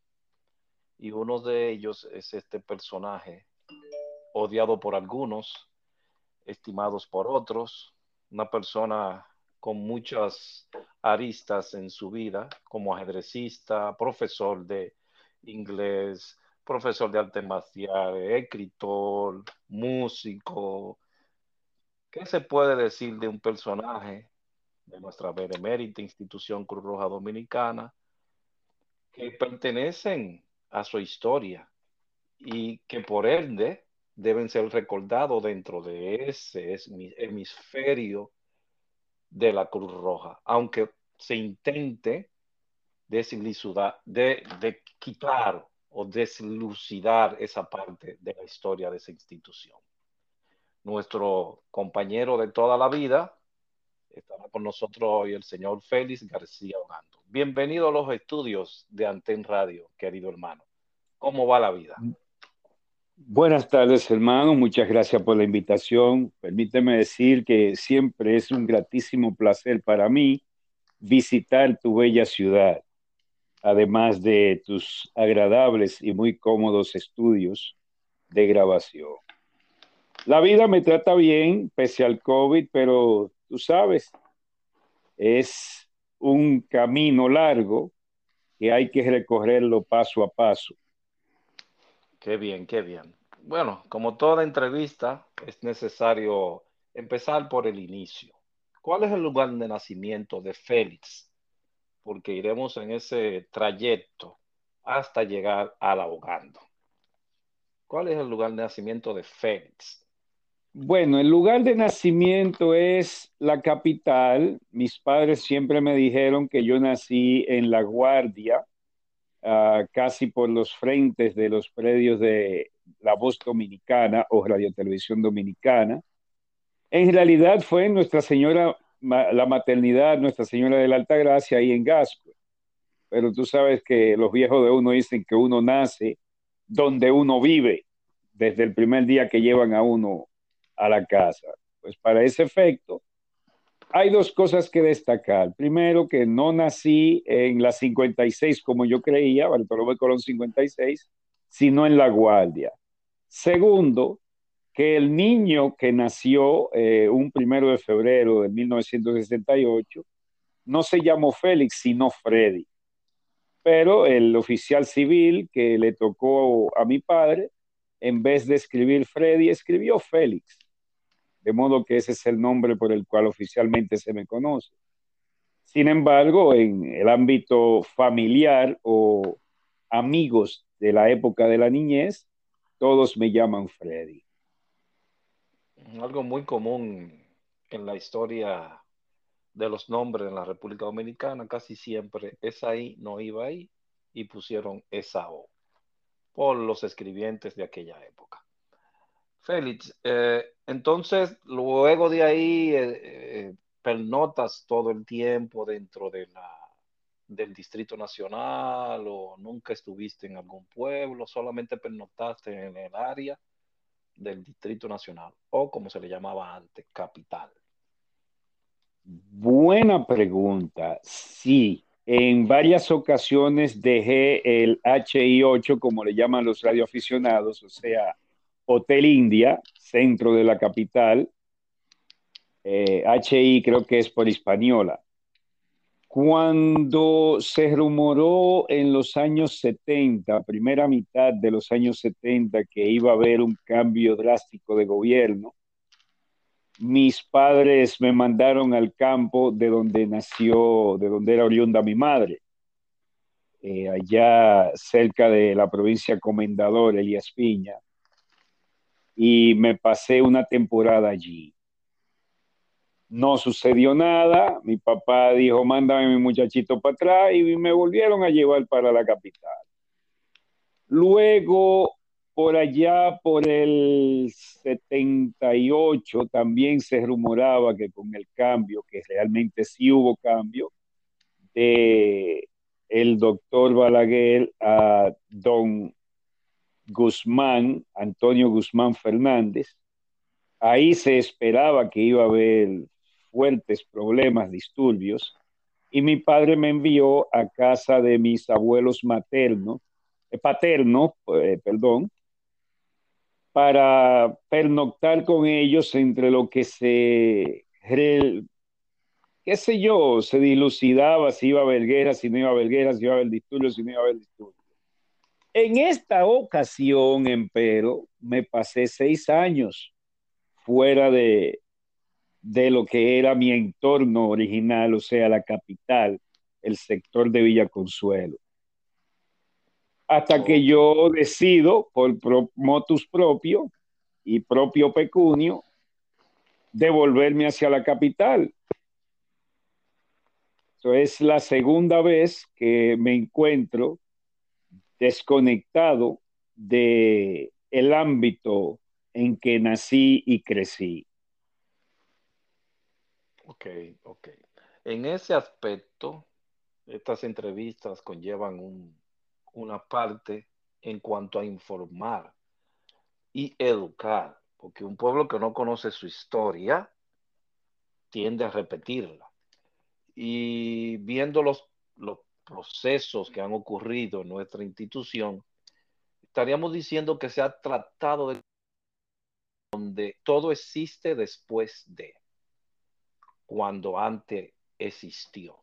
Y uno de ellos es este personaje odiado por algunos, estimados por otros, una persona con muchas aristas en su vida, como ajedrecista, profesor de inglés, profesor de artes marciales, escritor, músico. ¿Qué se puede decir de un personaje de nuestra benemérita institución Cruz Roja Dominicana que pertenecen a su historia y que por ende deben ser recordados dentro de ese hemisferio de la Cruz Roja, aunque se intente de, de quitar o deslucidar esa parte de la historia de esa institución. Nuestro compañero de toda la vida, estará con nosotros hoy el señor Félix García Ogando. Bienvenido a los estudios de Anten Radio, querido hermano. ¿Cómo va la vida? Buenas tardes, hermano. Muchas gracias por la invitación. Permíteme decir que siempre es un gratísimo placer para mí visitar tu bella ciudad además de tus agradables y muy cómodos estudios de grabación. La vida me trata bien pese al COVID, pero tú sabes, es un camino largo que hay que recorrerlo paso a paso. Qué bien, qué bien. Bueno, como toda entrevista, es necesario empezar por el inicio. ¿Cuál es el lugar de nacimiento de Félix porque iremos en ese trayecto hasta llegar al ahogando. ¿Cuál es el lugar de nacimiento de Félix? Bueno, el lugar de nacimiento es la capital. Mis padres siempre me dijeron que yo nací en La Guardia, ah, casi por los frentes de los predios de La Voz Dominicana o Radio Televisión Dominicana. En realidad fue Nuestra Señora la maternidad Nuestra Señora de la Alta Gracia ahí en Gasco. Pero tú sabes que los viejos de uno dicen que uno nace donde uno vive, desde el primer día que llevan a uno a la casa. Pues para ese efecto, hay dos cosas que destacar. Primero, que no nací en la 56 como yo creía, Bartolomé Colón 56, sino en La Guardia. Segundo, que el niño que nació eh, un primero de febrero de 1968 no se llamó Félix, sino Freddy. Pero el oficial civil que le tocó a mi padre, en vez de escribir Freddy, escribió Félix. De modo que ese es el nombre por el cual oficialmente se me conoce. Sin embargo, en el ámbito familiar o amigos de la época de la niñez, todos me llaman Freddy algo muy común en la historia de los nombres en la República Dominicana, casi siempre esa I no iba ahí y pusieron esa O por los escribientes de aquella época. Félix, eh, entonces luego de ahí eh, eh, pernotas todo el tiempo dentro de la, del Distrito Nacional o nunca estuviste en algún pueblo, solamente pernotaste en el área del Distrito Nacional o como se le llamaba antes, capital. Buena pregunta. Sí, en varias ocasiones dejé el HI8, como le llaman los radioaficionados, o sea, Hotel India, centro de la capital. HI eh, creo que es por Hispaniola. Cuando se rumoró en los años 70, primera mitad de los años 70, que iba a haber un cambio drástico de gobierno, mis padres me mandaron al campo de donde nació, de donde era oriunda mi madre, eh, allá cerca de la provincia Comendador, Elías Piña, y me pasé una temporada allí. No sucedió nada, mi papá dijo, mándame mi muchachito para atrás y me volvieron a llevar para la capital. Luego por allá, por el 78, también se rumoraba que con el cambio, que realmente sí hubo cambio, de el doctor Balaguer a don Guzmán, Antonio Guzmán Fernández, ahí se esperaba que iba a haber fuertes problemas, disturbios, y mi padre me envió a casa de mis abuelos maternos, eh, paternos, eh, perdón, para pernoctar con ellos entre lo que se, qué sé yo, se dilucidaba si iba a haber guerra, si no iba a haber guerra, si iba a haber disturbio, si no iba a haber disturbio. En esta ocasión, empero, me pasé seis años fuera de, de lo que era mi entorno original, o sea, la capital, el sector de Villa Consuelo hasta que yo decido, por motus propio y propio pecunio, devolverme hacia la capital. Eso es la segunda vez que me encuentro desconectado de el ámbito en que nací y crecí. Ok, ok. En ese aspecto, estas entrevistas conllevan un, una parte en cuanto a informar y educar, porque un pueblo que no conoce su historia tiende a repetirla. Y viendo los, los procesos que han ocurrido en nuestra institución, estaríamos diciendo que se ha tratado de donde todo existe después de cuando antes existió.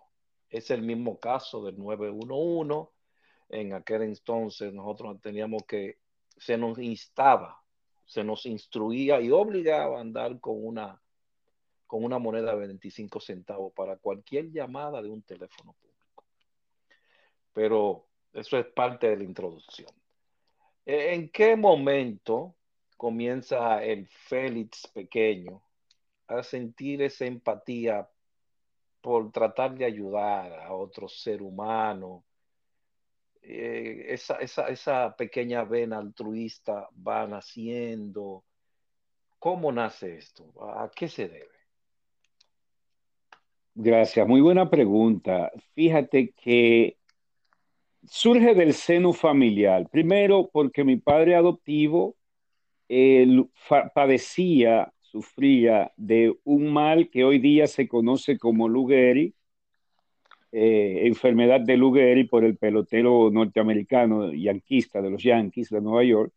Es el mismo caso del 911 en aquel entonces nosotros teníamos que, se nos instaba, se nos instruía y obligaba a andar con una, con una moneda de 25 centavos para cualquier llamada de un teléfono público. Pero eso es parte de la introducción. E, ¿En qué momento comienza el Félix pequeño a sentir esa empatía por tratar de ayudar a otro ser humano, eh, esa, esa, esa, pequeña vena altruista va naciendo? ¿Cómo nace esto? ¿A qué se debe? Gracias, muy buena pregunta. Fíjate que surge del seno familiar. Primero, porque mi padre adoptivo padecía, sufría de un mal que hoy día se conoce como Lou eh, enfermedad de Lou por el pelotero norteamericano yanquista de los Yankees de Nueva York.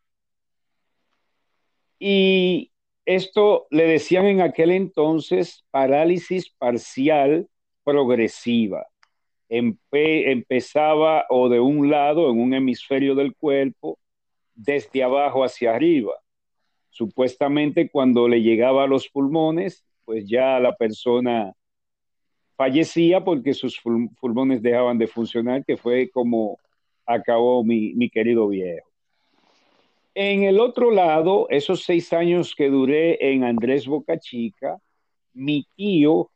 Y esto le decían en aquel entonces parálisis parcial progresiva. Empezaba o de un lado, en un hemisferio del cuerpo, desde abajo hacia arriba. Supuestamente cuando le llegaba a los pulmones, pues ya la persona fallecía porque sus pulmones dejaban de funcionar, que fue como acabó mi, mi querido viejo. En el otro lado, esos seis años que duré en Andrés Boca Chica, mi tío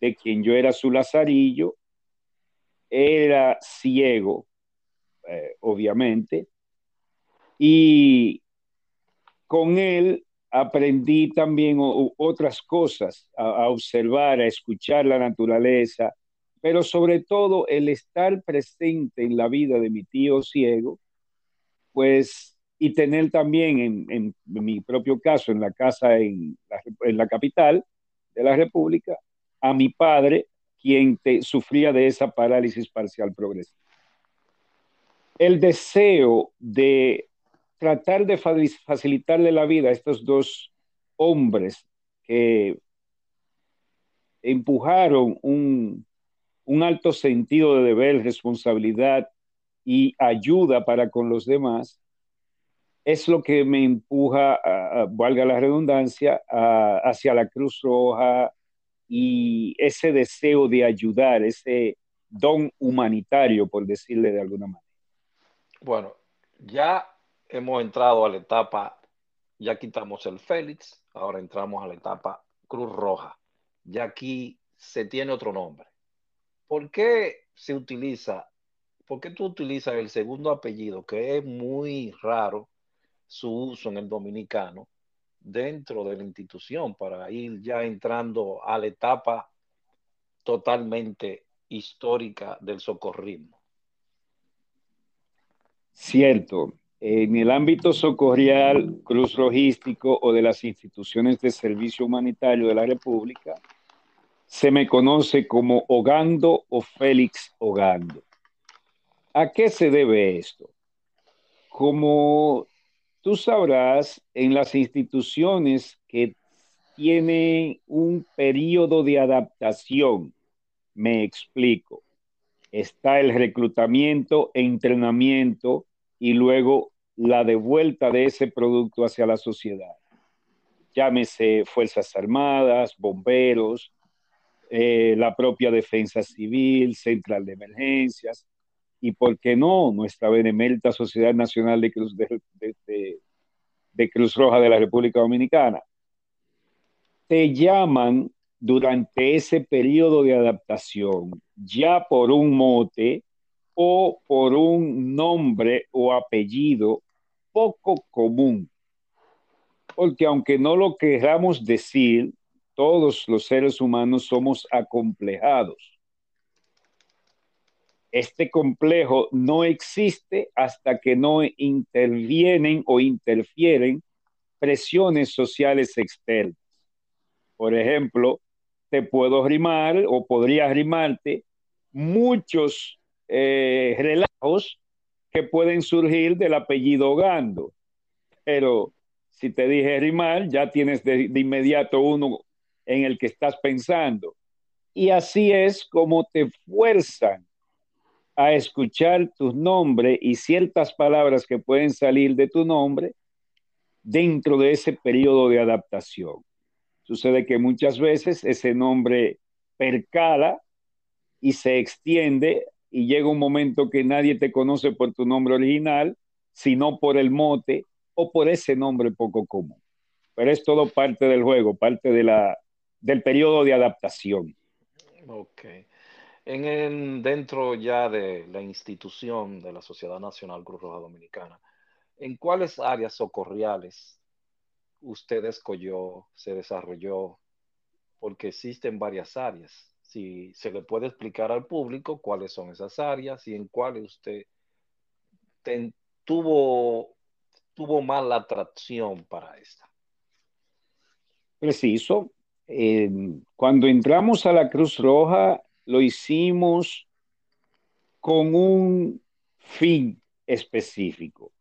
de quien yo era su lazarillo, era ciego, eh, obviamente, y con él aprendí también otras cosas, a, observar, a escuchar la naturaleza, pero sobre todo el estar presente en la vida de mi tío ciego, pues, y tener también en, mi propio caso, en la casa en la, capital de la República, a mi padre, quien te, sufría de esa parálisis parcial progresiva. El deseo de tratar de facilitarle la vida a estos dos hombres que empujaron un, alto sentido de deber, responsabilidad y ayuda para con los demás, es lo que me empuja, valga la redundancia, hacia la Cruz Roja y ese deseo de ayudar, ese don humanitario, por decirle de alguna manera. Bueno, ya hemos entrado a la etapa, ya quitamos el Félix, ahora entramos a la etapa Cruz Roja. Ya aquí se tiene otro nombre. ¿Por qué se utiliza, por qué tú utilizas el segundo apellido, que es muy raro su uso en el dominicano, dentro de la institución para ir ya entrando a la etapa totalmente histórica del socorrismo? Cierto, en el ámbito socorrial, cruz rojístico o de las instituciones de servicio humanitario de la República, se me conoce como Ogando o Félix Ogando. ¿A qué se debe esto? Como tú sabrás, en las instituciones que tienen un periodo de adaptación, me explico, está el reclutamiento entrenamiento y luego la devuelta de ese producto hacia la sociedad. Llámese Fuerzas Armadas, bomberos, eh, la propia defensa civil, central de emergencias, y por qué no, nuestra benemérita Sociedad Nacional de Cruz, de Cruz Roja de la República Dominicana. Te llaman durante ese periodo de adaptación, ya por un mote, o por un nombre o apellido poco común. Porque aunque no lo queramos decir, todos los seres humanos somos acomplejados. Este complejo no existe hasta que no intervienen o interfieren presiones sociales externas. Por ejemplo, te puedo rimar o podría rimarte muchos eh, relajos que pueden surgir del apellido Gando. Pero si te dije rimar, ya tienes de, de inmediato uno en el que estás pensando. Y así es como te fuerzan a escuchar tu nombre y ciertas palabras que pueden salir de tu nombre dentro de ese periodo de adaptación. Sucede que muchas veces ese nombre percala y se extiende y llega un momento que nadie te conoce por tu nombre original, sino por el mote o por ese nombre poco común. Pero es todo parte del juego, parte de la, del periodo de adaptación. Ok. En el, dentro ya de la institución de la Sociedad Nacional Cruz Roja Dominicana, ¿en cuáles áreas socorriales usted escogió, se desarrolló? Porque existen varias áreas si se le puede explicar al público cuáles son esas áreas y en cuáles usted tuvo, tuvo más atracción para esta. Preciso. cuando entramos a la Cruz Roja, lo hicimos con un fin específico.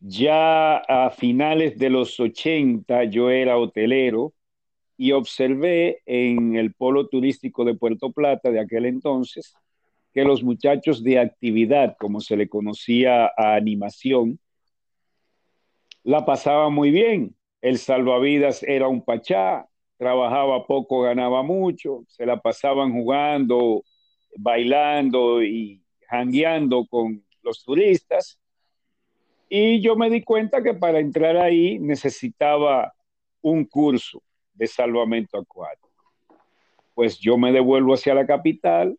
Ya a finales de los 80 yo era hotelero y observé en el polo turístico de Puerto Plata de aquel entonces que los muchachos de actividad, como se le conocía a animación, la pasaban muy bien. El salvavidas era un pachá, trabajaba poco, ganaba mucho, se la pasaban jugando, bailando y jangueando con los turistas. Y yo me di cuenta que para entrar ahí necesitaba un curso de salvamento acuático. pues yo me devuelvo hacia la capital.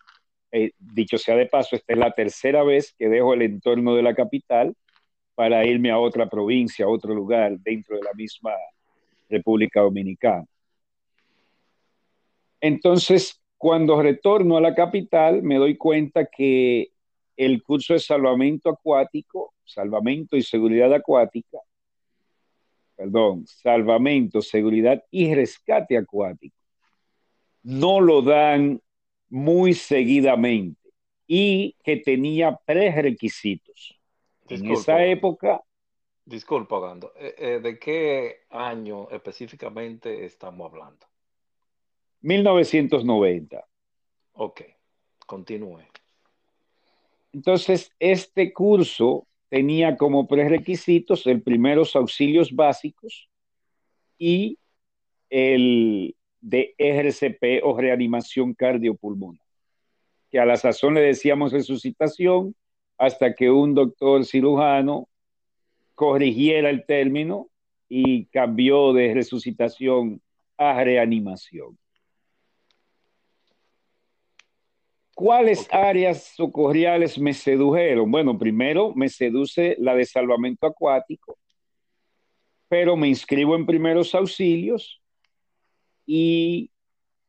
Eh, dicho sea de paso, esta es la tercera vez que dejo el entorno de la capital para irme a otra provincia, a otro lugar dentro de la misma República Dominicana. Entonces, cuando retorno a la capital, me doy cuenta que el curso de salvamento acuático, salvamento y seguridad acuática, perdón, salvamento, seguridad y rescate acuático, no lo dan muy seguidamente y que tenía prerequisitos. en esa época... Disculpa, Gando, eh, eh, ¿de qué año específicamente estamos hablando? 1990. Ok, continúe. Entonces, este curso tenía como prerequisitos el primeros auxilios básicos y el de RCP o reanimación cardiopulmonar, que a la sazón le decíamos resucitación hasta que un doctor cirujano corrigiera el término y cambió de resucitación a reanimación. ¿Cuáles áreas socorriales me sedujeron? Bueno, primero me seduce la de salvamento acuático, pero me inscribo en primeros auxilios y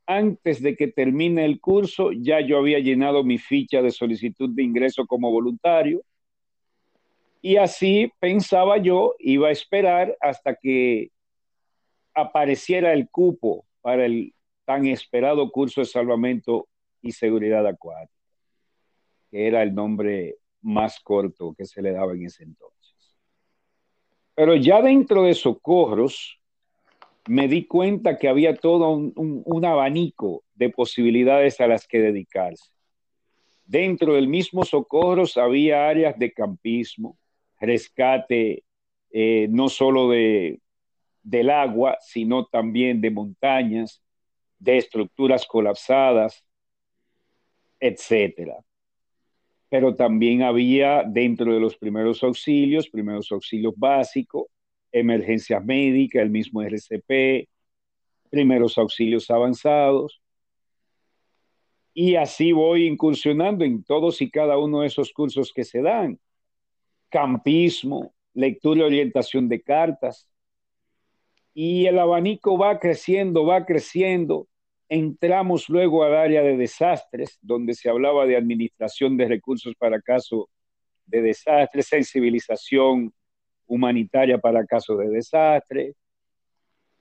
antes de que termine el curso ya yo había llenado mi ficha de solicitud de ingreso como voluntario y así pensaba yo, iba a esperar hasta que apareciera el cupo para el tan esperado curso de salvamento y seguridad acuática, que era el nombre más corto que se le daba en ese entonces. Pero ya dentro de socorros, me di cuenta que había todo un, abanico de posibilidades a las que dedicarse. Dentro del mismo socorros había áreas de campismo, rescate eh, no solo de, del agua, sino también de montañas, de estructuras colapsadas, etcétera. Pero también había dentro de los primeros auxilios, primeros auxilios básicos, emergencias médicas, el mismo RCP, primeros auxilios avanzados. Y así voy incursionando en todos y cada uno de esos cursos que se dan. Campismo, lectura y orientación de cartas. Y el abanico va creciendo, va creciendo Entramos luego al área de desastres, donde se hablaba de administración de recursos para caso de desastres, sensibilización humanitaria para casos de desastre,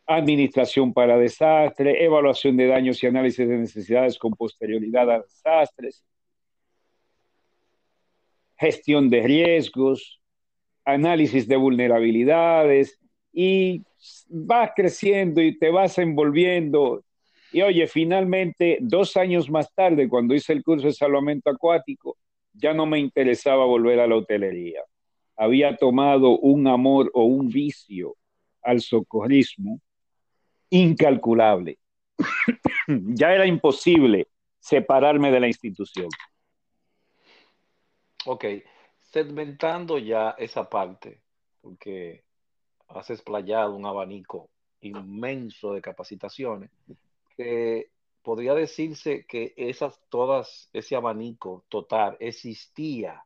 administración para desastre, evaluación de daños y análisis de necesidades con posterioridad a desastres, gestión de riesgos, análisis de vulnerabilidades y vas creciendo y te vas envolviendo y oye, finalmente, dos años más tarde, cuando hice el curso de salvamento acuático, ya no me interesaba volver a la hotelería. Había tomado un amor o un vicio al socorrismo incalculable. [COUGHS] ya era imposible separarme de la institución. Ok, segmentando ya esa parte, porque has explayado un abanico inmenso de capacitaciones, podría decirse que esas, todas, ese abanico total existía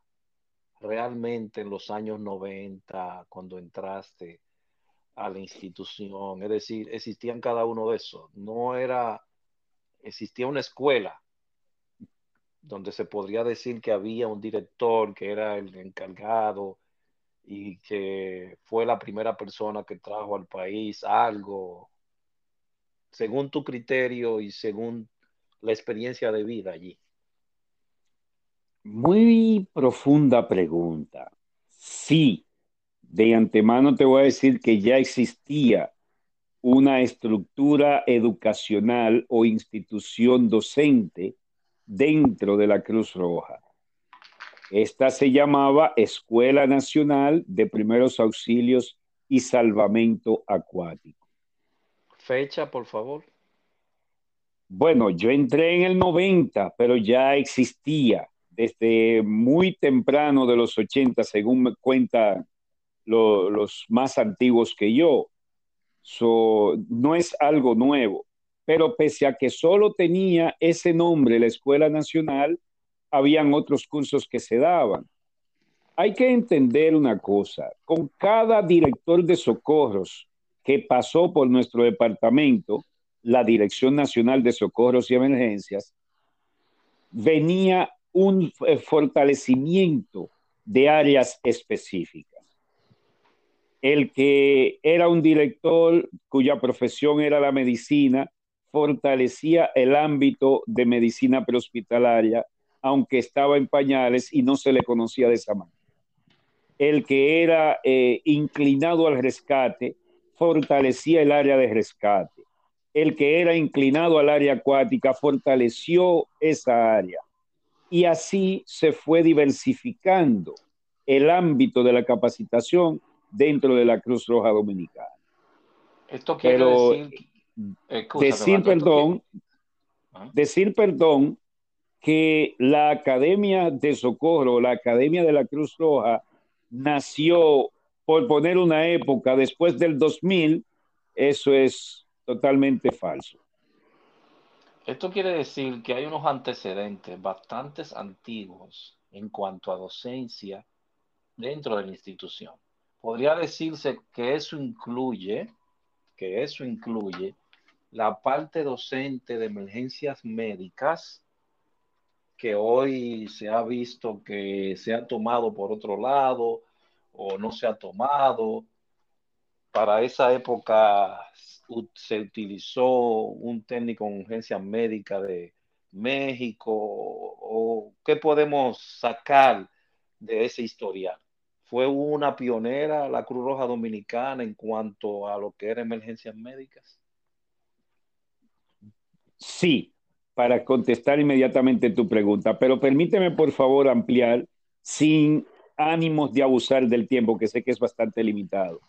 realmente en los años 90, cuando entraste a la institución, es decir, existían cada uno de esos. No era, existía una escuela donde se podría decir que había un director que era el encargado y que fue la primera persona que trajo al país algo según tu criterio y según la experiencia de vida allí? Muy profunda pregunta. Sí, de antemano te voy a decir que ya existía una estructura educacional o institución docente dentro de la Cruz Roja. Esta se llamaba Escuela Nacional de Primeros Auxilios y Salvamento Acuático. Fecha, por favor. Bueno, yo entré en el 90, pero ya existía desde muy temprano de los 80, según me cuentan los más antiguos que yo. no es algo nuevo. pero pese a que solo tenía ese nombre, la Escuela Nacional, habían otros cursos que se daban. Hay que entender una cosa, con cada director de socorros que pasó por nuestro departamento, la Dirección Nacional de Socorros y Emergencias, venía un eh, fortalecimiento de áreas específicas. El que era un director cuya profesión era la medicina, fortalecía el ámbito de medicina prehospitalaria, aunque estaba en pañales y no se le conocía de esa manera. El que era eh, inclinado al rescate, fortalecía el área de rescate. El que era inclinado al área acuática, fortaleció esa área y así se fue diversificando el ámbito de la capacitación dentro de la Cruz Roja Dominicana. Esto quiere decir, decir perdón, ¿Ah? decir perdón que la Academia de Socorro, la Academia de la Cruz Roja, nació, por poner una época, después del 2000, eso es totalmente falso. Esto quiere decir que hay unos antecedentes bastante antiguos en cuanto a docencia dentro de la institución. Podría decirse que eso incluye, que eso incluye la parte docente de emergencias médicas que hoy se ha visto que se ha tomado por otro lado o no se ha tomado. Para esa época se utilizó un técnico en urgencia médica de México o qué podemos sacar de ese historial? ¿Fue una pionera la Cruz Roja Dominicana en cuanto a lo que era emergencias médicas? Sí, para contestar inmediatamente tu pregunta, pero permíteme por favor ampliar sin ánimos de abusar del tiempo, que sé que es bastante limitado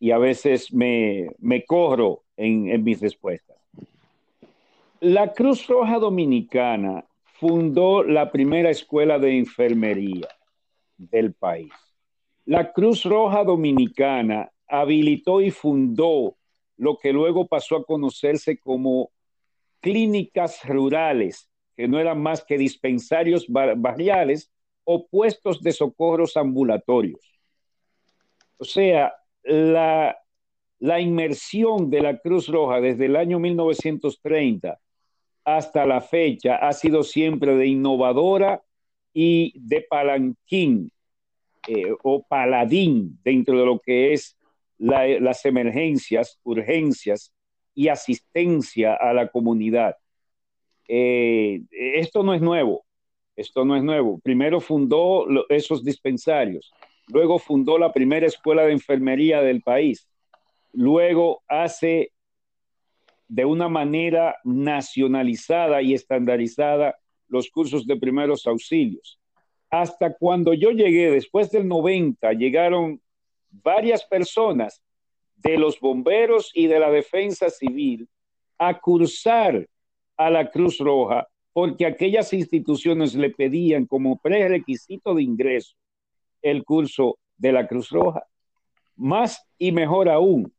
y a veces me, me corro en, en mis respuestas. La Cruz Roja Dominicana fundó la primera escuela de enfermería del país. La Cruz Roja Dominicana habilitó y fundó lo que luego pasó a conocerse como clínicas rurales, que no eran más que dispensarios barriales o puestos de socorros ambulatorios. O sea, la, la inmersión de la Cruz Roja desde el año 1930 hasta la fecha ha sido siempre de innovadora y de palanquín eh, o paladín dentro de lo que es las emergencias, urgencias y asistencia a la comunidad. Eh, esto no es nuevo, esto no es nuevo. Primero fundó esos dispensarios, luego fundó la primera escuela de enfermería del país, luego hace de una manera nacionalizada y estandarizada los cursos de primeros auxilios. Hasta cuando yo llegué, después del 90, llegaron varias personas de los bomberos y de la defensa civil a cursar a la Cruz Roja porque aquellas instituciones le pedían como prerequisito de ingreso el curso de la Cruz Roja. Más y mejor aún,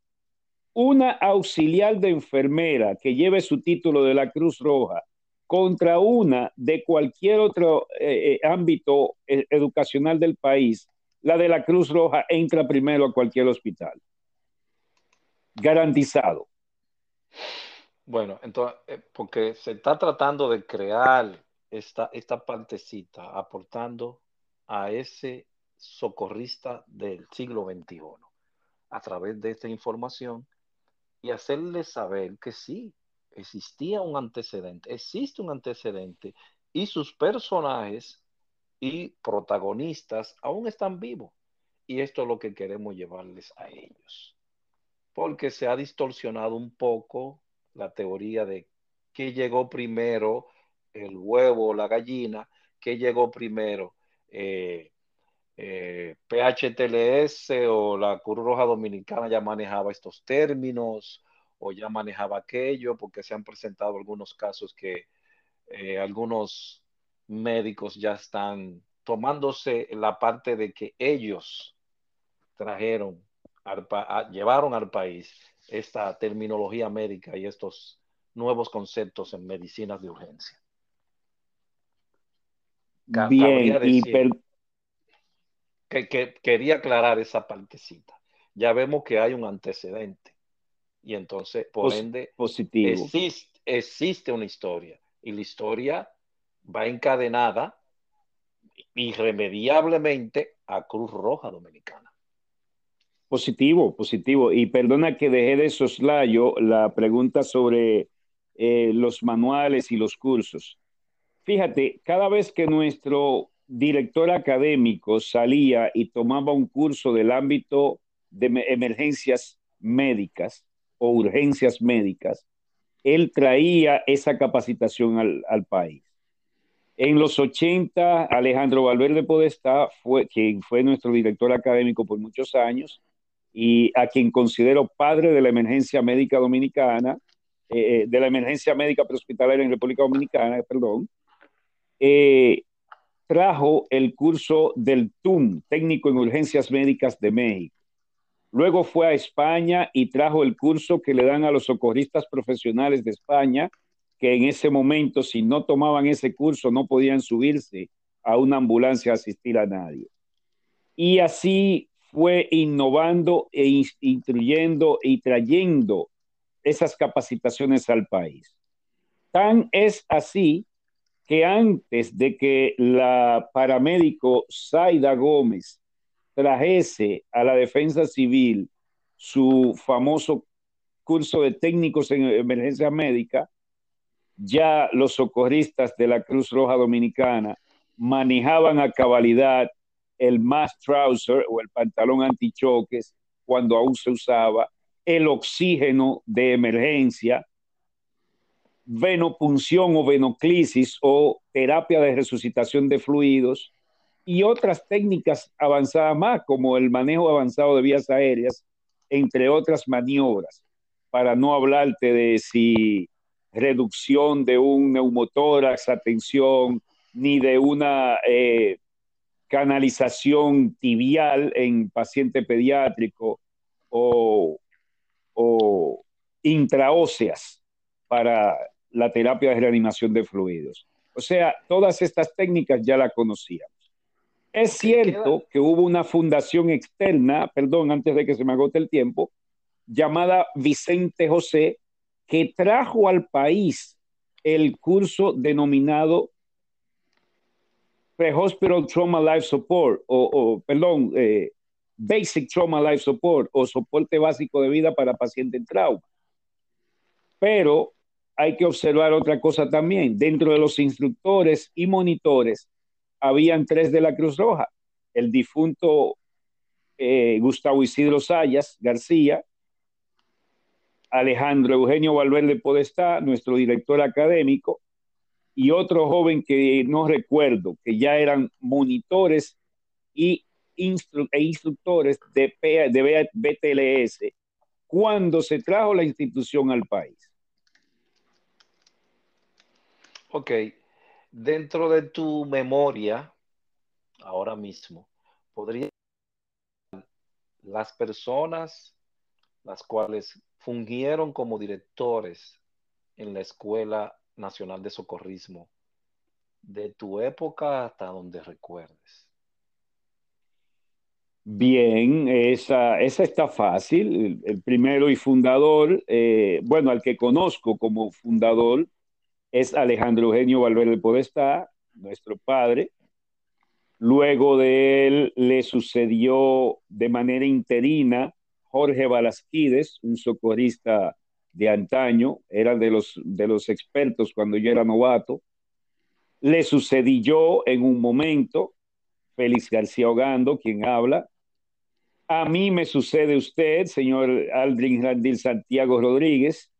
una auxiliar de enfermera que lleve su título de la Cruz Roja contra una de cualquier otro eh, eh, ámbito eh, educacional del país, la de la Cruz Roja entra primero a cualquier hospital. Garantizado. Bueno, entonces, porque se está tratando de crear esta, esta partecita aportando a ese socorrista del siglo XXI a través de esta información y hacerle saber que sí, existía un antecedente, existe un antecedente y sus personajes y protagonistas aún están vivos. Y esto es lo que queremos llevarles a ellos. Porque se ha distorsionado un poco la teoría de qué llegó primero, el huevo o la gallina, qué llegó primero, eh, eh, PHTLS o la Cruz Roja Dominicana ya manejaba estos términos o ya manejaba aquello, porque se han presentado algunos casos que eh, algunos médicos ya están tomándose la parte de que ellos trajeron, llevaron al país esta terminología médica y estos nuevos conceptos en medicinas de urgencia. Bien, y que, quería aclarar esa partecita. Ya vemos que hay un antecedente y entonces, por ende, positivo. Existe, existe una historia y la historia va encadenada irremediablemente a Cruz Roja Dominicana. Positivo, positivo. Y perdona que dejé de soslayo la pregunta sobre eh, los manuales y los cursos. Fíjate, cada vez que nuestro director académico salía y tomaba un curso del ámbito de emergencias médicas o urgencias médicas, él traía esa capacitación al, país. En los 80, Alejandro Valverde Podestá fue quien fue nuestro director académico por muchos años y a quien considero padre de la emergencia médica dominicana, eh, de la emergencia médica prehospitalaria en República Dominicana, perdón, eh, trajo el curso del TUM, técnico en urgencias médicas de México. Luego fue a España y trajo el curso que le dan a los socorristas profesionales de España, que en ese momento, si no tomaban ese curso, no podían subirse a una ambulancia a asistir a nadie. Y así fue innovando e instruyendo y trayendo esas capacitaciones al país. Tan es así que antes de que la paramédico Zaida Gómez trajese a la defensa civil su famoso curso de técnicos en emergencia médica, ya los socorristas de la Cruz Roja Dominicana manejaban a cabalidad el mask trouser o el pantalón antichoques cuando aún se usaba, el oxígeno de emergencia, venopunción o venoclisis o terapia de resucitación de fluidos y otras técnicas avanzadas más, como el manejo avanzado de vías aéreas, entre otras maniobras, para no hablarte de si reducción de un neumotórax atención ni de una eh, canalización tibial en paciente pediátrico o, o intraóseas para la terapia de reanimación de fluidos. O sea, todas estas técnicas ya la conocíamos. Es cierto que hubo una fundación externa, perdón, antes de que se me agote el tiempo, llamada Vicente José, que trajo al país el curso denominado Pre-Hospital Trauma Life Support, o, perdón, eh, Basic Trauma Life Support, o soporte básico de vida para paciente en trauma. Pero hay que observar otra cosa también. Dentro de los instructores y monitores, habían tres de la Cruz Roja. El difunto eh, Gustavo Isidro Sayas García, Alejandro Eugenio Valverde Podestá, nuestro director académico, y otro joven que no recuerdo, que ya eran monitores y e instructores de, BTLS cuando se trajo la institución al país. Ok, dentro de tu memoria, ahora mismo, podría las personas las cuales fungieron como directores en la Escuela Nacional de Socorrismo de tu época hasta donde recuerdes. Bien, esa, esa está fácil. El, primero y fundador, eh, bueno, al que conozco como fundador, es Alejandro Eugenio Valverde Podestá, nuestro padre. Luego de él le sucedió de manera interina Jorge Balasquides, un socorrista de antaño, era de los, de los expertos cuando yo era novato. Le sucedí yo en un momento, Félix García Ogando, quien habla. A mí me sucede usted, señor Aldrin Randil Santiago Rodríguez,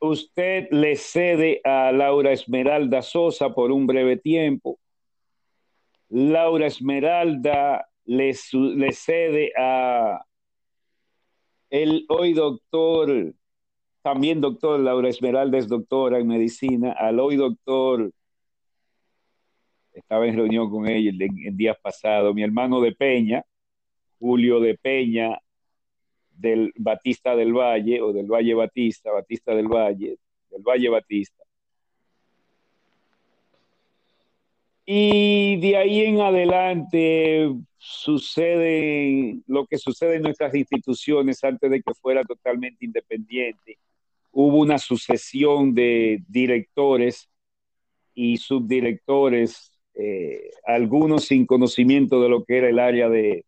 usted le cede a Laura Esmeralda Sosa por un breve tiempo. Laura Esmeralda le, cede a el hoy doctor, también doctor Laura Esmeralda es doctora en medicina, al hoy doctor, estaba en reunión con ella el, el día pasado, mi hermano de Peña, Julio de Peña, del Batista del Valle o del Valle Batista, Batista del Valle, del Valle Batista. Y de ahí en adelante sucede lo que sucede en nuestras instituciones antes de que fuera totalmente independiente. Hubo una sucesión de directores y subdirectores, eh, algunos sin conocimiento de lo que era el área de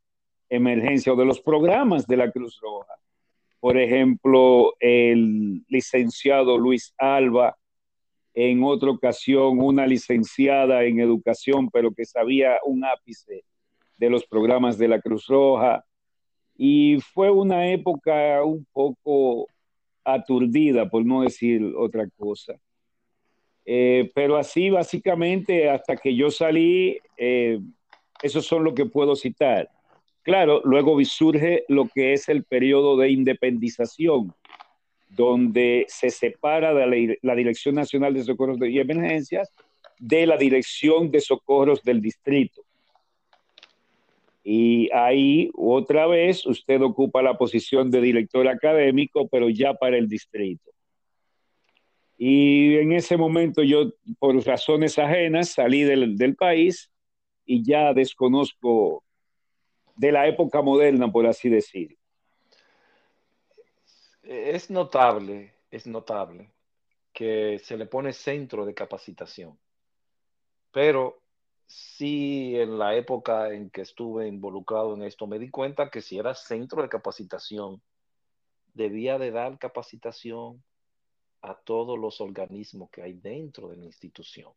emergencia o de los programas de la Cruz Roja. Por ejemplo, el licenciado Luis Alba, en otra ocasión una licenciada en educación, pero que sabía un ápice de los programas de la Cruz Roja. Y fue una época un poco aturdida, por no decir otra cosa. Eh, pero así básicamente hasta que yo salí, eh, esos son lo que puedo citar. Claro, luego surge lo que es el periodo de independización, donde se separa de la, Dirección Nacional de Socorros y Emergencias de la Dirección de Socorros del Distrito. Y ahí otra vez usted ocupa la posición de director académico, pero ya para el distrito. Y en ese momento yo, por razones ajenas, salí del, del país y ya desconozco de la época moderna, por así decir. Es notable, es notable que se le pone centro de capacitación, pero sí en la época en que estuve involucrado en esto me di cuenta que si era centro de capacitación, debía de dar capacitación a todos los organismos que hay dentro de la institución.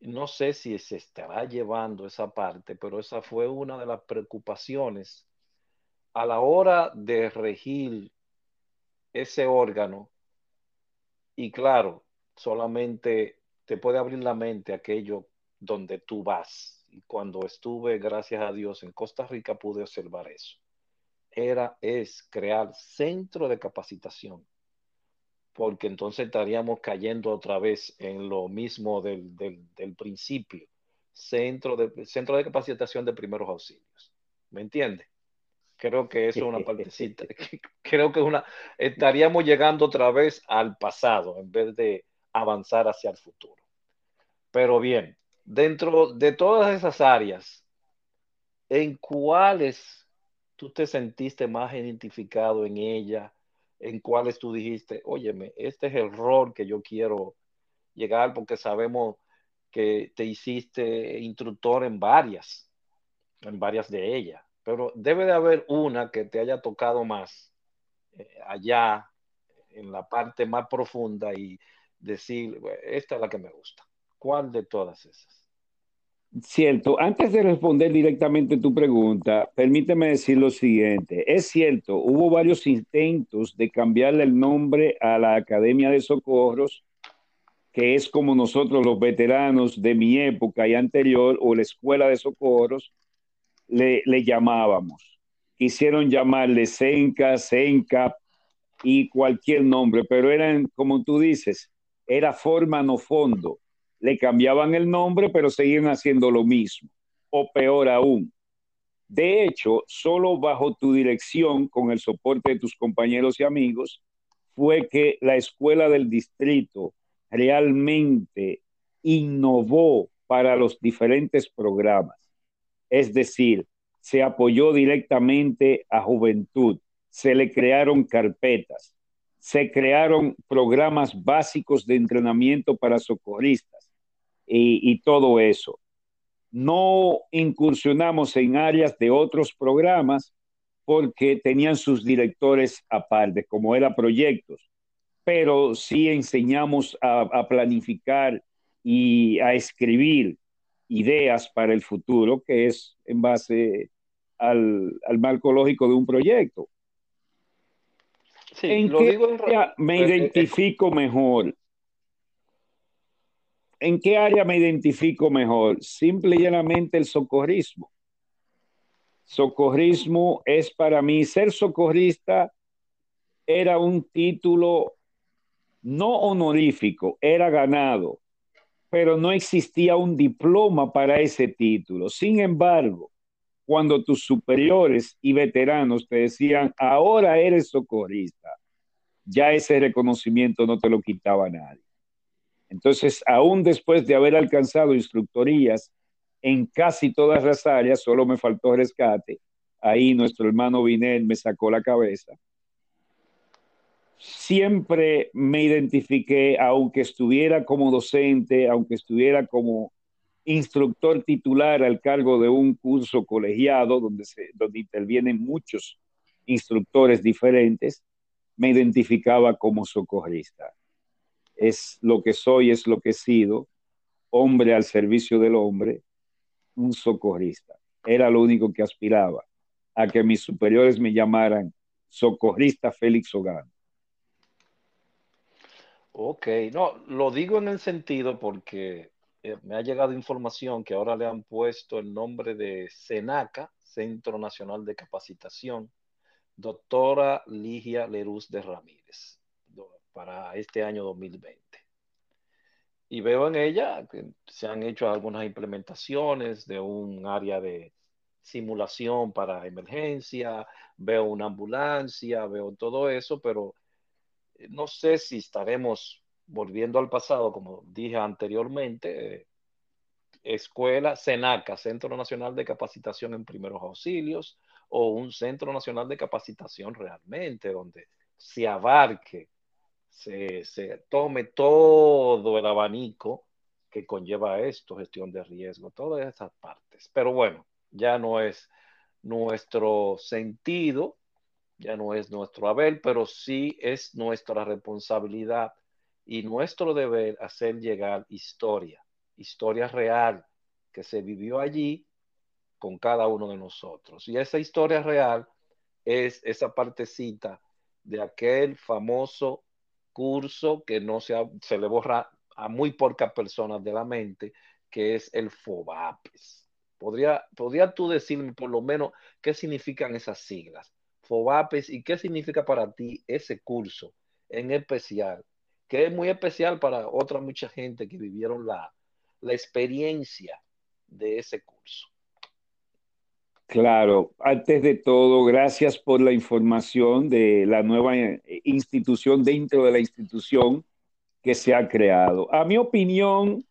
No sé si se estará llevando esa parte, pero esa fue una de las preocupaciones a la hora de regir ese órgano. Y claro, solamente te puede abrir la mente aquello donde tú vas. Y cuando estuve, gracias a Dios, en Costa Rica pude observar eso. Era, es crear centro de capacitación, porque entonces estaríamos cayendo otra vez en lo mismo del, principio. Centro de, centro de capacitación de primeros auxilios. ¿Me entiende? Creo que eso es una partecita. [LAUGHS] [LAUGHS] Creo que una, estaríamos llegando otra vez al pasado en vez de avanzar hacia el futuro. Pero bien, dentro de todas esas áreas, ¿en cuáles tú te sentiste más identificado en ella? ¿En cuáles tú dijiste, óyeme, este es el rol que yo quiero llegar porque sabemos que te hiciste instructor en varias, en varias de ellas, pero debe de haber una que te haya tocado más eh, allá en la parte más profunda y decir, esta es la que me gusta. ¿Cuál de todas esas? Cierto. Antes de responder directamente tu pregunta, permíteme decir lo siguiente. Es cierto, hubo varios intentos de cambiarle el nombre a la Academia de Socorros, que es como nosotros los veteranos de mi época y anterior, o la Escuela de Socorros, le, le llamábamos. Quisieron llamarle Senca, Senca y cualquier nombre, pero eran, como tú dices, era forma, no fondo le cambiaban el nombre, pero seguían haciendo lo mismo, o peor aún. De hecho, solo bajo tu dirección, con el soporte de tus compañeros y amigos, fue que la escuela del distrito realmente innovó para los diferentes programas. Es decir, se apoyó directamente a juventud, se le crearon carpetas, se crearon programas básicos de entrenamiento para socorristas y, todo eso. No incursionamos en áreas de otros programas porque tenían sus directores aparte, como era proyectos, pero sí enseñamos a, planificar y a escribir ideas para el futuro, que es en base al, marco lógico de un proyecto. ¿En qué me eh, eh, identifico mejor? ¿En qué área me identifico mejor? Simple y llanamente el socorrismo. Socorrismo es para mí, ser socorrista era un título no honorífico, era ganado, pero no existía un diploma para ese título. Sin embargo, cuando tus superiores y veteranos te decían, ahora eres socorrista, ya ese reconocimiento no te lo quitaba nadie. Entonces, aún después de haber alcanzado instructorías en casi todas las áreas, solo me faltó rescate. Ahí nuestro hermano Vinel me sacó la cabeza. Siempre me identifiqué, aunque estuviera como docente, aunque estuviera como instructor titular al cargo de un curso colegiado donde, donde intervienen muchos instructores diferentes, me identificaba como socorrista. Es lo que soy, es lo que he sido, hombre al servicio del hombre, un socorrista. Era lo único que aspiraba, a que mis superiores me llamaran socorrista Félix Hogan. Ok, no, lo digo en el sentido porque eh, me ha llegado información que ahora le han puesto el nombre de SENACA, Centro Nacional de Capacitación, doctora Ligia Leruz de Ramírez, para este año 2020. Y veo en ella que se han hecho algunas implementaciones de un área de simulación para emergencia, veo una ambulancia, veo todo eso, pero eh, no sé si estaremos volviendo al pasado, como dije anteriormente, escuela SENACA, Centro Nacional de Capacitación en Primeros Auxilios, o un Centro Nacional de Capacitación realmente, donde se abarque, se, tome todo el abanico que conlleva esto, gestión de riesgo, todas esas partes. Pero bueno, ya no es nuestro sentido, ya no es nuestro haber, pero sí es nuestra responsabilidad y nuestro deber hacer llegar historia, historia real que se vivió allí con cada uno de nosotros. Y esa historia real es esa partecita de aquel famoso curso que no se, se le borra a muy pocas personas de la mente, que es el FOBAPES. ¿Podría, ¿Podría tú decirme por lo menos qué significan esas siglas? FOBAPES y qué significa para ti ese curso en especial, que es muy especial para otra mucha gente que vivieron la, la experiencia de ese curso. Claro, antes de todo, gracias por la información de la nueva eh, institución dentro de la institución que se ha creado. A mi opinión,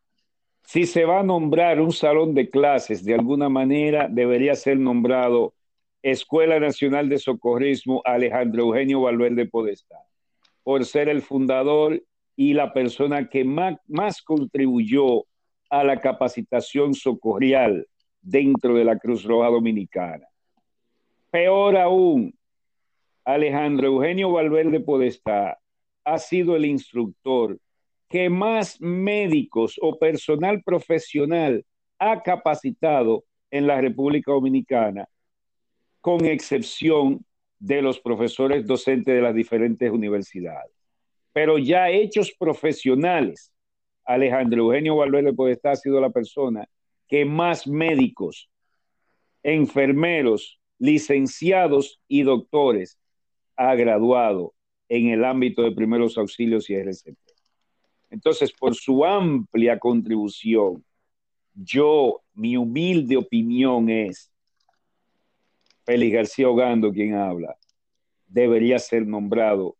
si se va a nombrar un salón de clases de alguna manera, debería ser nombrado Escuela Nacional de Socorrismo Alejandro Eugenio Valverde Podestá, por ser el fundador y la persona que más, más contribuyó a la capacitación socorrial dentro de la Cruz Roja Dominicana. Peor aún, Alejandro Eugenio Valverde Podestá ha sido el instructor que más médicos o personal profesional ha capacitado en la República Dominicana, con excepción de los profesores docentes de las diferentes universidades. Pero ya hechos profesionales, Alejandro Eugenio Valverde Podestá ha sido la persona que más médicos, enfermeros, licenciados y doctores ha graduado en el ámbito de primeros auxilios y RCP. Entonces, por su amplia contribución, yo, mi humilde opinión es, Félix García Ogando, quien habla, debería ser nombrado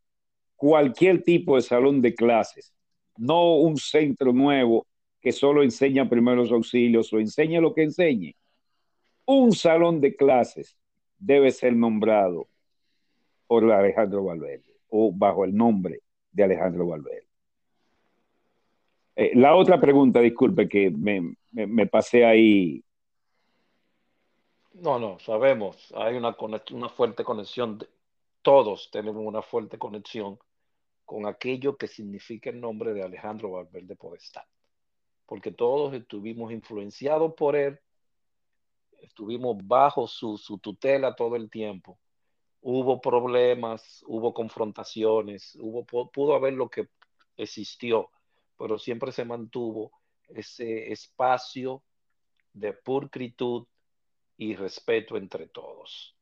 cualquier tipo de salón de clases, no un centro nuevo que solo enseña primeros auxilios o enseña lo que enseñe. Un salón de clases debe ser nombrado por Alejandro Valverde o bajo el nombre de Alejandro Valverde. Eh, la otra pregunta, disculpe que me, me, pasé ahí. No, no, sabemos, hay una, una fuerte conexión, todos tenemos una fuerte conexión con aquello que significa el nombre de Alejandro Valverde Podestá, porque todos estuvimos influenciados por él, estuvimos bajo su, su tutela todo el tiempo. Hubo problemas, hubo confrontaciones, hubo, pudo haber lo que existió, pero siempre se mantuvo ese espacio de pulcritud y respeto entre todos.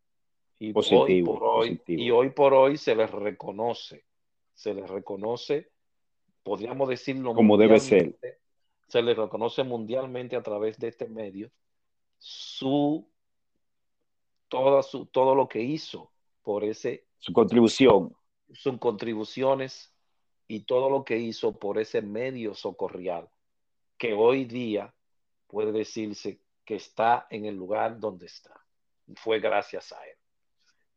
Y, hoy por hoy, y hoy por hoy se les reconoce, se les reconoce, podríamos decirlo como debe ser. Se les reconoce mundialmente a través de este medio su toda su, todo lo que hizo por ese... Su contribución. Sus contribuciones y todo lo que hizo por ese medio socorrial, que hoy día puede decirse que está en el lugar donde está. Fue gracias a él.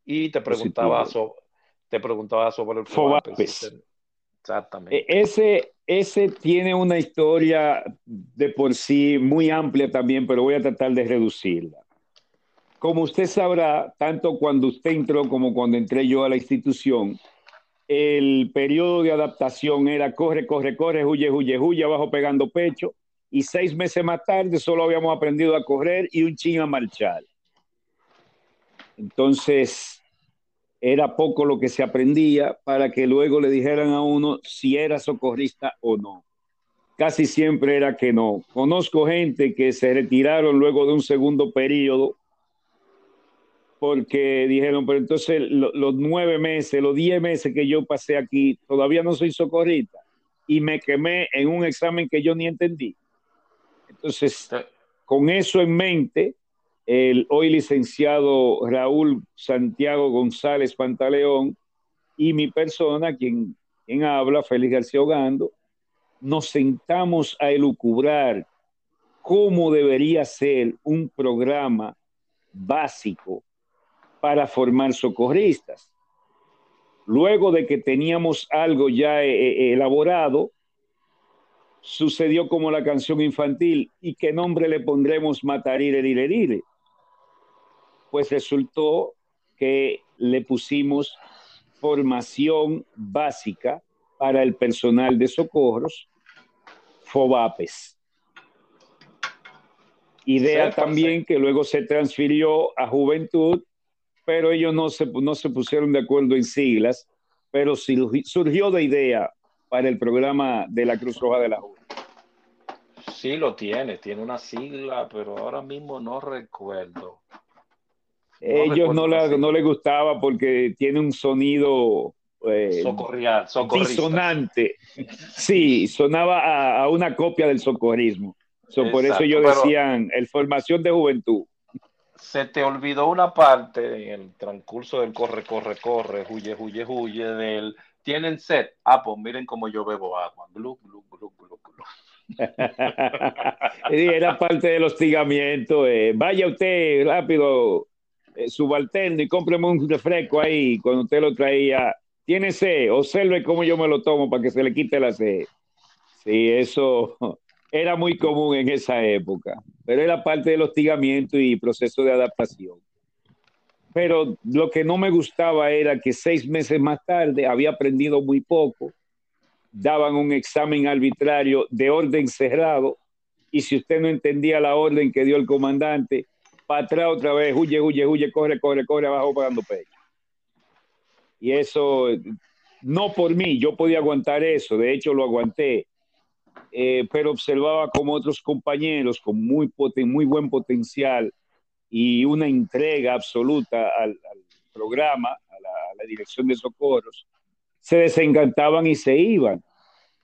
Y te preguntaba, te preguntaba sobre el Fobapes. Exactamente. E, ese, ese tiene una historia de por sí muy amplia también, pero voy a tratar de reducirla. Como usted sabrá, tanto cuando usted entró como cuando entré yo a la institución, el periodo de adaptación era corre, corre, corre, huye, huye, huye, abajo pegando pecho, y seis meses más tarde solo habíamos aprendido a correr y un ching a marchar. Entonces, era poco lo que se aprendía para que luego le dijeran a uno si era socorrista o no. Casi siempre era que no. Conozco gente que se retiraron luego de un segundo periodo porque dijeron, pero entonces los nueve meses, los diez meses que yo pasé aquí, todavía no soy socorrista y me quemé en un examen que yo ni entendí. Entonces, con eso en mente, el hoy licenciado Raúl Santiago González Pantaleón y mi persona, quien, habla, Félix García Ogando, nos sentamos a elucubrar cómo debería ser un programa básico para formar socorristas. Luego de que teníamos algo ya eh, eh, elaborado, sucedió como la canción infantil, ¿y qué nombre le pondremos Matarire Lirerire? Pues resultó que le pusimos formación básica para el personal de socorros, FOBAPES. Idea también que luego se transfirió a Juventud, pero ellos no se, no se pusieron de acuerdo en siglas, pero surgió de idea para el programa de la Cruz Roja de la Juventud. Sí, lo tiene, tiene una sigla, pero ahora mismo no recuerdo. Ellos no, le, no les gustaba porque tiene un sonido eh, disonante. Sí, sonaba a, una copia del socorrismo. por eso ellos decían, el formación de juventud. Se te olvidó una parte en el transcurso del corre, corre, corre, huye, huye, huye, del tienen sed. Ah, pues miren cómo yo bebo agua. Glu, glu, glu, glu, glu. [LAUGHS] era parte del hostigamiento. Eh. Vaya usted rápido eh, subalterno y cómpreme un refresco ahí cuando usted lo traía. Tiene sed, observe cómo yo me lo tomo para que se le quite la sed. Sí, eso [LAUGHS] era muy común en esa época, pero era parte del hostigamiento y proceso de adaptación. Pero lo que no me gustaba era que seis meses más tarde había aprendido muy poco, daban un examen arbitrario de orden cerrado y si usted no entendía la orden que dio el comandante, para atrás otra vez, huye, huye, huye, corre, corre, corre abajo pagando pecho. Y eso, no por mí, yo podía aguantar eso, de hecho lo aguanté, eh, pero observaba como otros compañeros con muy, muy buen potencial y una entrega absoluta al, programa, a la, a la dirección de socorros, se desencantaban y se iban.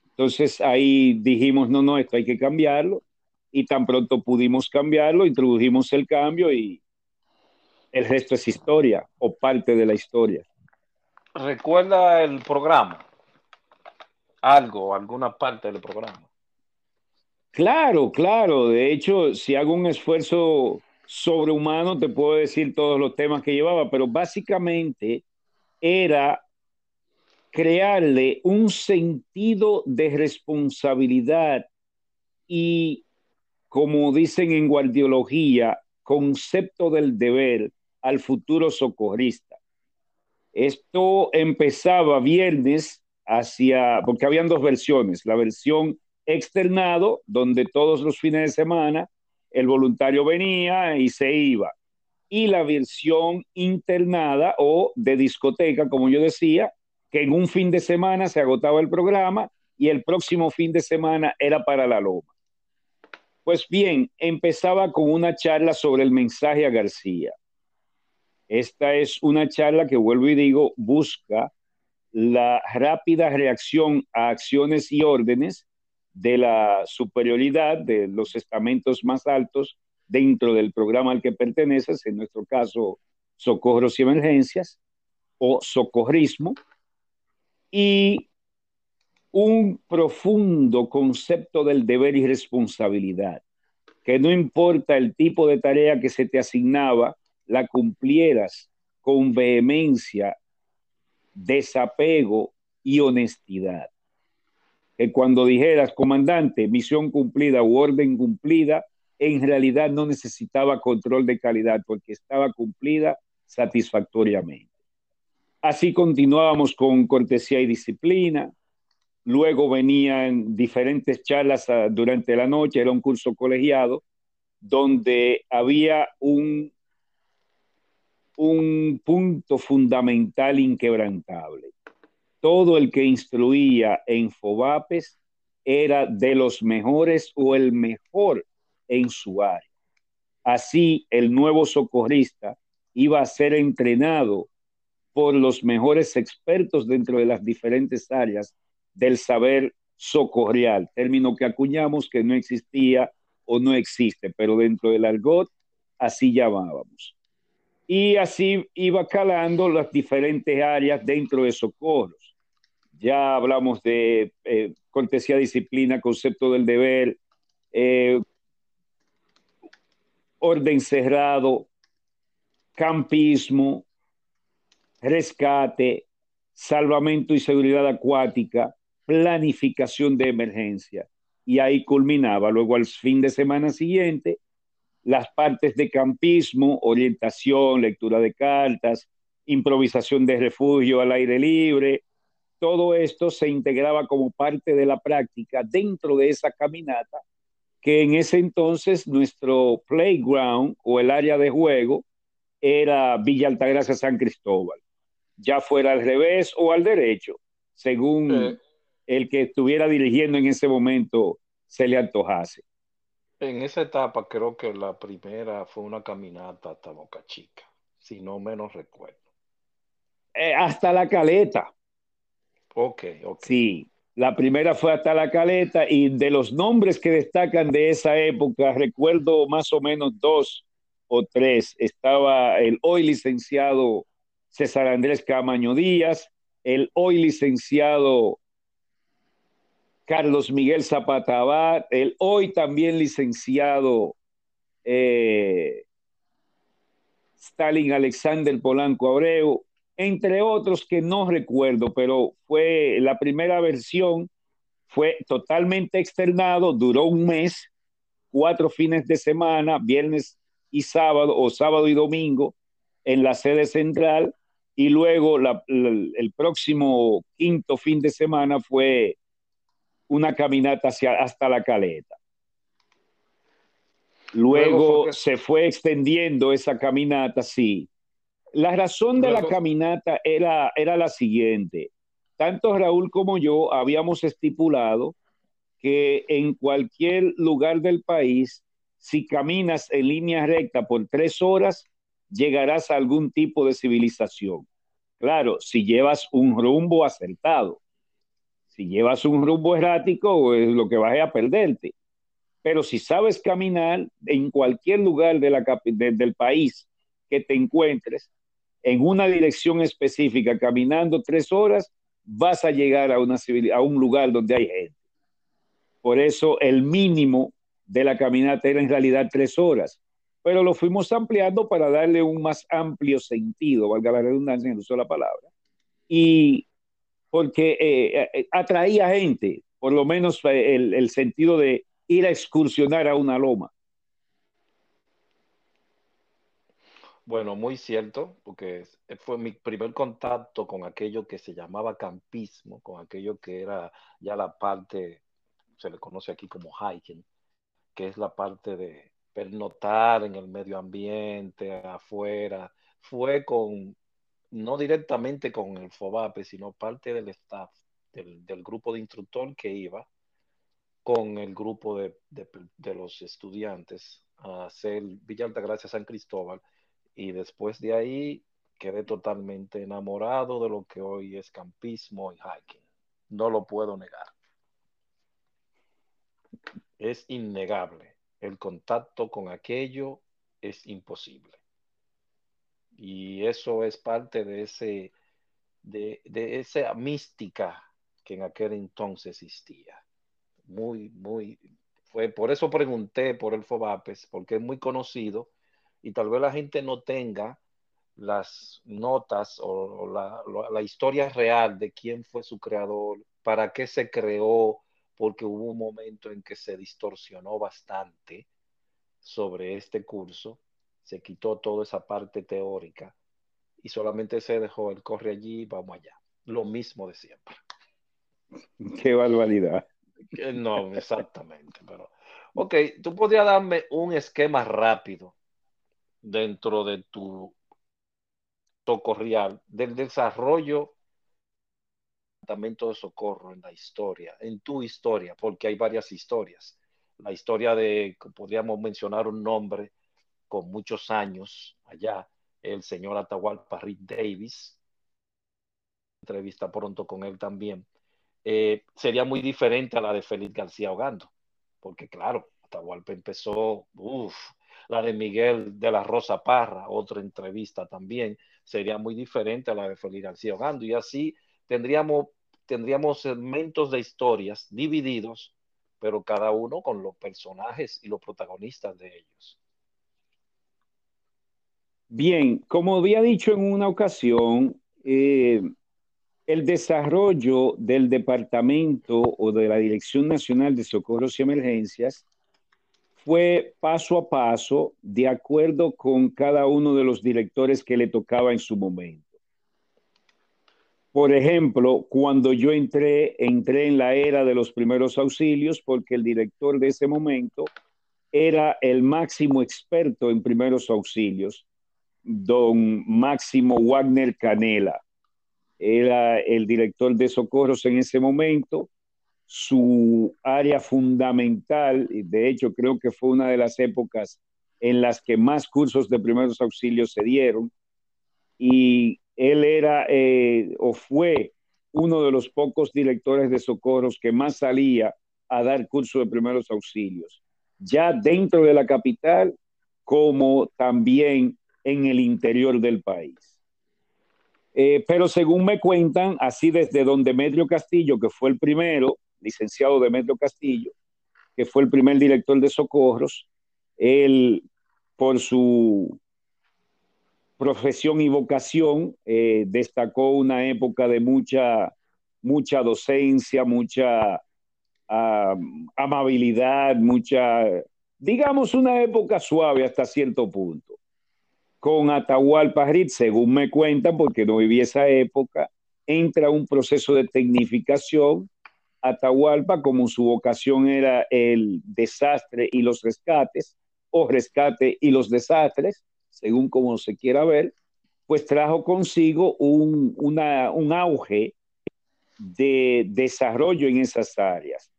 Entonces ahí dijimos, no, no, esto hay que cambiarlo y tan pronto pudimos cambiarlo, introdujimos el cambio y el resto es historia o parte de la historia. ¿Recuerda el programa? Algo, alguna parte del programa. Claro, claro. De hecho, si hago un esfuerzo sobrehumano, te puedo decir todos los temas que llevaba, pero básicamente era crearle un sentido de responsabilidad y como dicen en guardiología, concepto del deber al futuro socorrista. Esto empezaba viernes hacia, porque habían dos versiones, la versión externado, donde todos los fines de semana el voluntario venía y se iba, y la versión internada o de discoteca, como yo decía, que en un fin de semana se agotaba el programa y el próximo fin de semana era para la loma. Pues bien, empezaba con una charla sobre el mensaje a García. Esta es una charla que, vuelvo y digo, busca la rápida reacción a acciones y órdenes de la superioridad de los estamentos más altos dentro del programa al que perteneces, en nuestro caso socorros y emergencias, o socorrismo, y un profundo concepto del deber y responsabilidad, que no importa el tipo de tarea que se te asignaba, la cumplieras con vehemencia, desapego y honestidad. Que cuando dijeras, comandante, misión cumplida u orden cumplida, en realidad no necesitaba control de calidad porque estaba cumplida satisfactoriamente. Así continuábamos con cortesía y disciplina. Luego venían diferentes charlas ah, durante la noche, era un curso colegiado, donde había un, un punto fundamental inquebrantable. Todo el que instruía en FOBAPES era de los mejores o el mejor en su área. Así, el nuevo socorrista iba a ser entrenado por los mejores expertos dentro de las diferentes áreas del saber socorrial, término que acuñamos que no existía o no existe, pero dentro del argot así llamábamos. Y así iba calando las diferentes áreas dentro de socorros. Ya hablamos de eh, cortesía, disciplina, concepto del deber, eh, orden cerrado, campismo, rescate, salvamento y seguridad acuática, planificación de emergencia. Y ahí culminaba. Luego al fin de semana siguiente, las partes de campismo, orientación, lectura de cartas, improvisación de refugio al aire libre, todo esto se integraba como parte de la práctica dentro de esa caminata que en ese entonces nuestro playground o el área de juego era Villa Altagracia San Cristóbal ya fuera al revés o al derecho, según el que estuviera dirigiendo en ese momento se le antojase. En esa etapa creo que la primera fue una caminata hasta Boca Chica, si no menos recuerdo. Eh, hasta la caleta. Ok, ok. Sí, la primera fue hasta la caleta y de los nombres que destacan de esa época, recuerdo más o menos dos o tres. Estaba el hoy licenciado César Andrés Camaño Díaz, el hoy licenciado Carlos Miguel Zapata Abad, el hoy también licenciado eh, Stalin Alexander Polanco Abreu, entre otros que no recuerdo, pero fue la primera versión, fue totalmente externado, duró un mes, cuatro fines de semana, viernes y sábado, o sábado y domingo, en la sede central, y luego el próximo quinto fin de semana fue una caminata hacia, hasta la caleta. Luego, se fue extendiendo esa caminata, sí. La razón de la caminata era, era la siguiente. Tanto Raúl como yo habíamos estipulado que en cualquier lugar del país, si caminas en línea recta por tres horas, llegarás a algún tipo de civilización. Claro, si llevas un rumbo acertado, si llevas un rumbo errático, es lo que vas a perderte. Pero si sabes caminar en cualquier lugar del país que te encuentres, en una dirección específica, caminando tres horas, vas a llegar a, una a un lugar donde hay gente. Por eso el mínimo de la caminata era en realidad tres horas pero lo fuimos ampliando para darle un más amplio sentido, valga la redundancia en el uso de la palabra, y porque eh, eh, atraía gente, por lo menos eh, el, el sentido de ir a excursionar a una loma. Bueno, muy cierto, porque fue mi primer contacto con aquello que se llamaba campismo, con aquello que era ya la parte, se le conoce aquí como hiking, que es la parte de pernotar en el medio ambiente, afuera, fue con, no directamente con el FOBAPE, sino parte del staff, del, grupo de instructor que iba con el grupo de, los estudiantes a hacer Villa Altagracia San Cristóbal y después de ahí quedé totalmente enamorado de lo que hoy es campismo y hiking. No lo puedo negar. Es innegable el contacto con aquello es imposible. Y eso es parte de, ese, de, de esa mística que en aquel entonces existía. Muy, muy, fue por eso pregunté por el Fobapes, porque es muy conocido y tal vez la gente no tenga las notas o, la, la, historia real de quién fue su creador, para qué se creó, porque hubo un momento en que se distorsionó bastante sobre este curso, se quitó toda esa parte teórica y solamente se dejó el corre allí, vamos allá. Lo mismo de siempre. [LAUGHS] Qué barbaridad. No, exactamente, pero... Ok, tú podrías darme un esquema rápido dentro de tu socorrial del desarrollo departamento de socorro en la historia, en tu historia, porque hay varias historias. La historia de, podríamos mencionar un nombre con muchos años allá, el señor Atahualpa Rick Davis, entrevista pronto con él también, eh, sería muy diferente a la de Félix García Ogando, porque claro, Atahualpa empezó, uff, la de Miguel de la Rosa Parra, otra entrevista también, sería muy diferente a la de Félix García Ogando, y así tendríamos, tendríamos segmentos de historias divididos, pero cada uno con los personajes y los protagonistas de ellos. Bien, como había dicho en una ocasión, eh, el desarrollo del Departamento o de la Dirección Nacional de Socorros y Emergencias fue paso a paso de acuerdo con cada uno de los directores que le tocaba en su momento. Por ejemplo, cuando yo entré, entré en la era de los primeros auxilios porque el director de ese momento era el máximo experto en primeros auxilios, don Máximo Wagner Canela. Era el director de socorros en ese momento. Su área fundamental, de hecho creo que fue una de las épocas en las que más cursos de primeros auxilios se dieron, y él era eh, o fue uno de los pocos directores de socorros que más salía a dar cursos de primeros auxilios, ya dentro de la capital como también en el interior del país. Eh, pero según me cuentan, así desde don Demetrio Castillo, que fue el primero, licenciado Demetrio Castillo, que fue el primer director de socorros, él por su profesión y vocación eh, destacó una época de mucha, mucha docencia, mucha amabilidad, mucha, digamos, una época suave hasta cierto punto con Atahualpa Ritz, según me cuentan, porque no viví esa época, entra un proceso de tecnificación. Atahualpa, como su vocación era el desastre y los rescates, o rescate y los desastres, según como se quiera ver, pues trajo consigo un, un auge de desarrollo en esas áreas.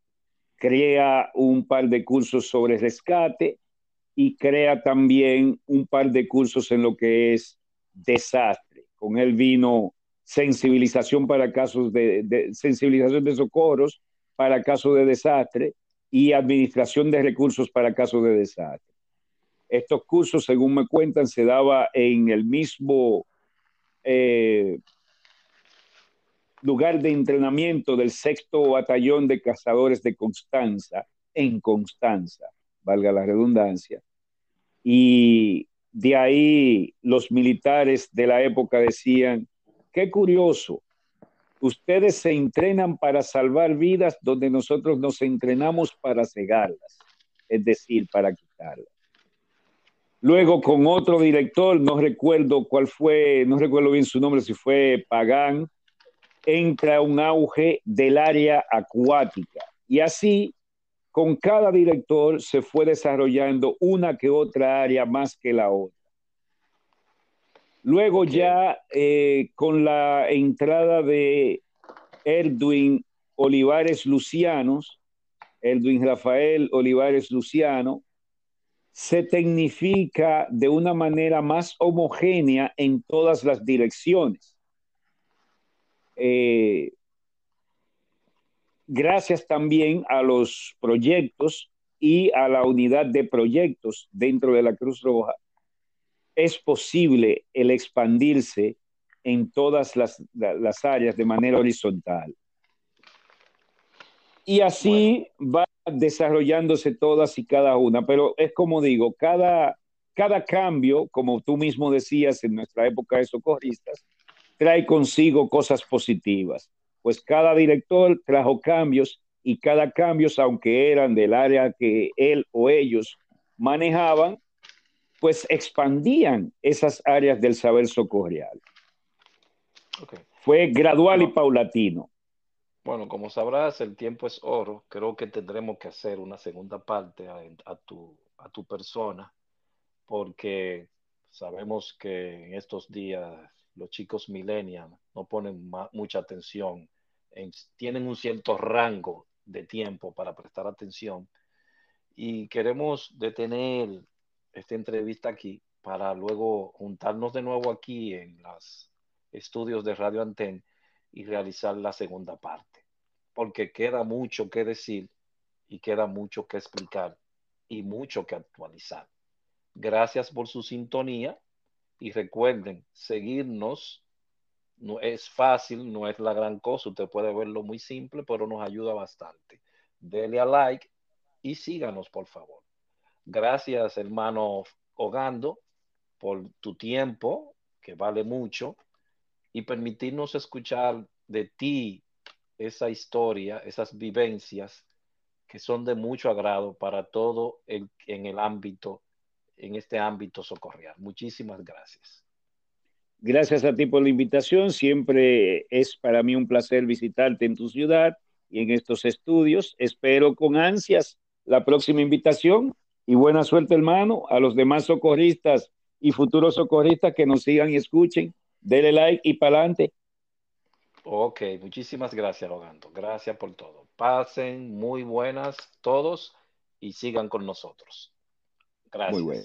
Crea un par de cursos sobre rescate, y crea también un par de cursos en lo que es desastre. Con él vino sensibilización para casos de, sensibilización de socorros para casos de desastre y administración de recursos para casos de desastre. Estos cursos, según me cuentan, se daba en el mismo eh, lugar de entrenamiento del sexto batallón de cazadores de Constanza, en Constanza valga la redundancia. Y de ahí los militares de la época decían, qué curioso, ustedes se entrenan para salvar vidas donde nosotros nos entrenamos para cegarlas, es decir, para quitarlas. Luego con otro director, no recuerdo cuál fue, no recuerdo bien su nombre, si fue Pagán, entra un auge del área acuática. Y así con cada director se fue desarrollando una que otra área más que la otra. Luego ya eh, con la entrada de Edwin Olivares Lucianos, Edwin Rafael Olivares Luciano, se tecnifica de una manera más homogénea en todas las direcciones. Eh, gracias también a los proyectos y a la unidad de proyectos dentro de la Cruz Roja, es posible el expandirse en todas las, áreas de manera horizontal. Y así va desarrollándose todas y cada una, pero es como digo, cada, cada cambio, como tú mismo decías en nuestra época de socorristas, trae consigo cosas positivas, pues cada director trajo cambios y cada cambio, aunque eran del área que él o ellos manejaban, pues expandían esas áreas del saber socorrial. Fue gradual y paulatino. Bueno, como sabrás, el tiempo es oro. Creo que tendremos que hacer una segunda parte a, tu, a tu persona, porque sabemos que en estos días los chicos millennials no ponen mucha atención, tienen un cierto rango de tiempo para prestar atención y queremos detener esta entrevista aquí para luego juntarnos de nuevo aquí en los estudios de Radio Anten y realizar la segunda parte, porque queda mucho que decir y queda mucho que explicar y mucho que actualizar. Gracias por su sintonía y recuerden seguirnos. No es fácil, no es la gran cosa, usted puede verlo muy simple, pero nos ayuda bastante. Dele a like y síganos, por favor. Gracias, hermano Ogando, por tu tiempo, que vale mucho, y permitirnos escuchar de ti esa historia, esas vivencias que son de mucho agrado para todo el, en el ámbito, en este ámbito socorrial. Muchísimas gracias. Gracias a ti por la invitación. Siempre es para mí un placer visitarte en tu ciudad y en estos estudios. Espero con ansias la próxima invitación y buena suerte, hermano, a los demás socorristas y futuros socorristas que nos sigan y escuchen. Dele like y para adelante. Ok, muchísimas gracias, Rogando. Gracias por todo. Pasen muy buenas todos y sigan con nosotros. Gracias. Muy bueno.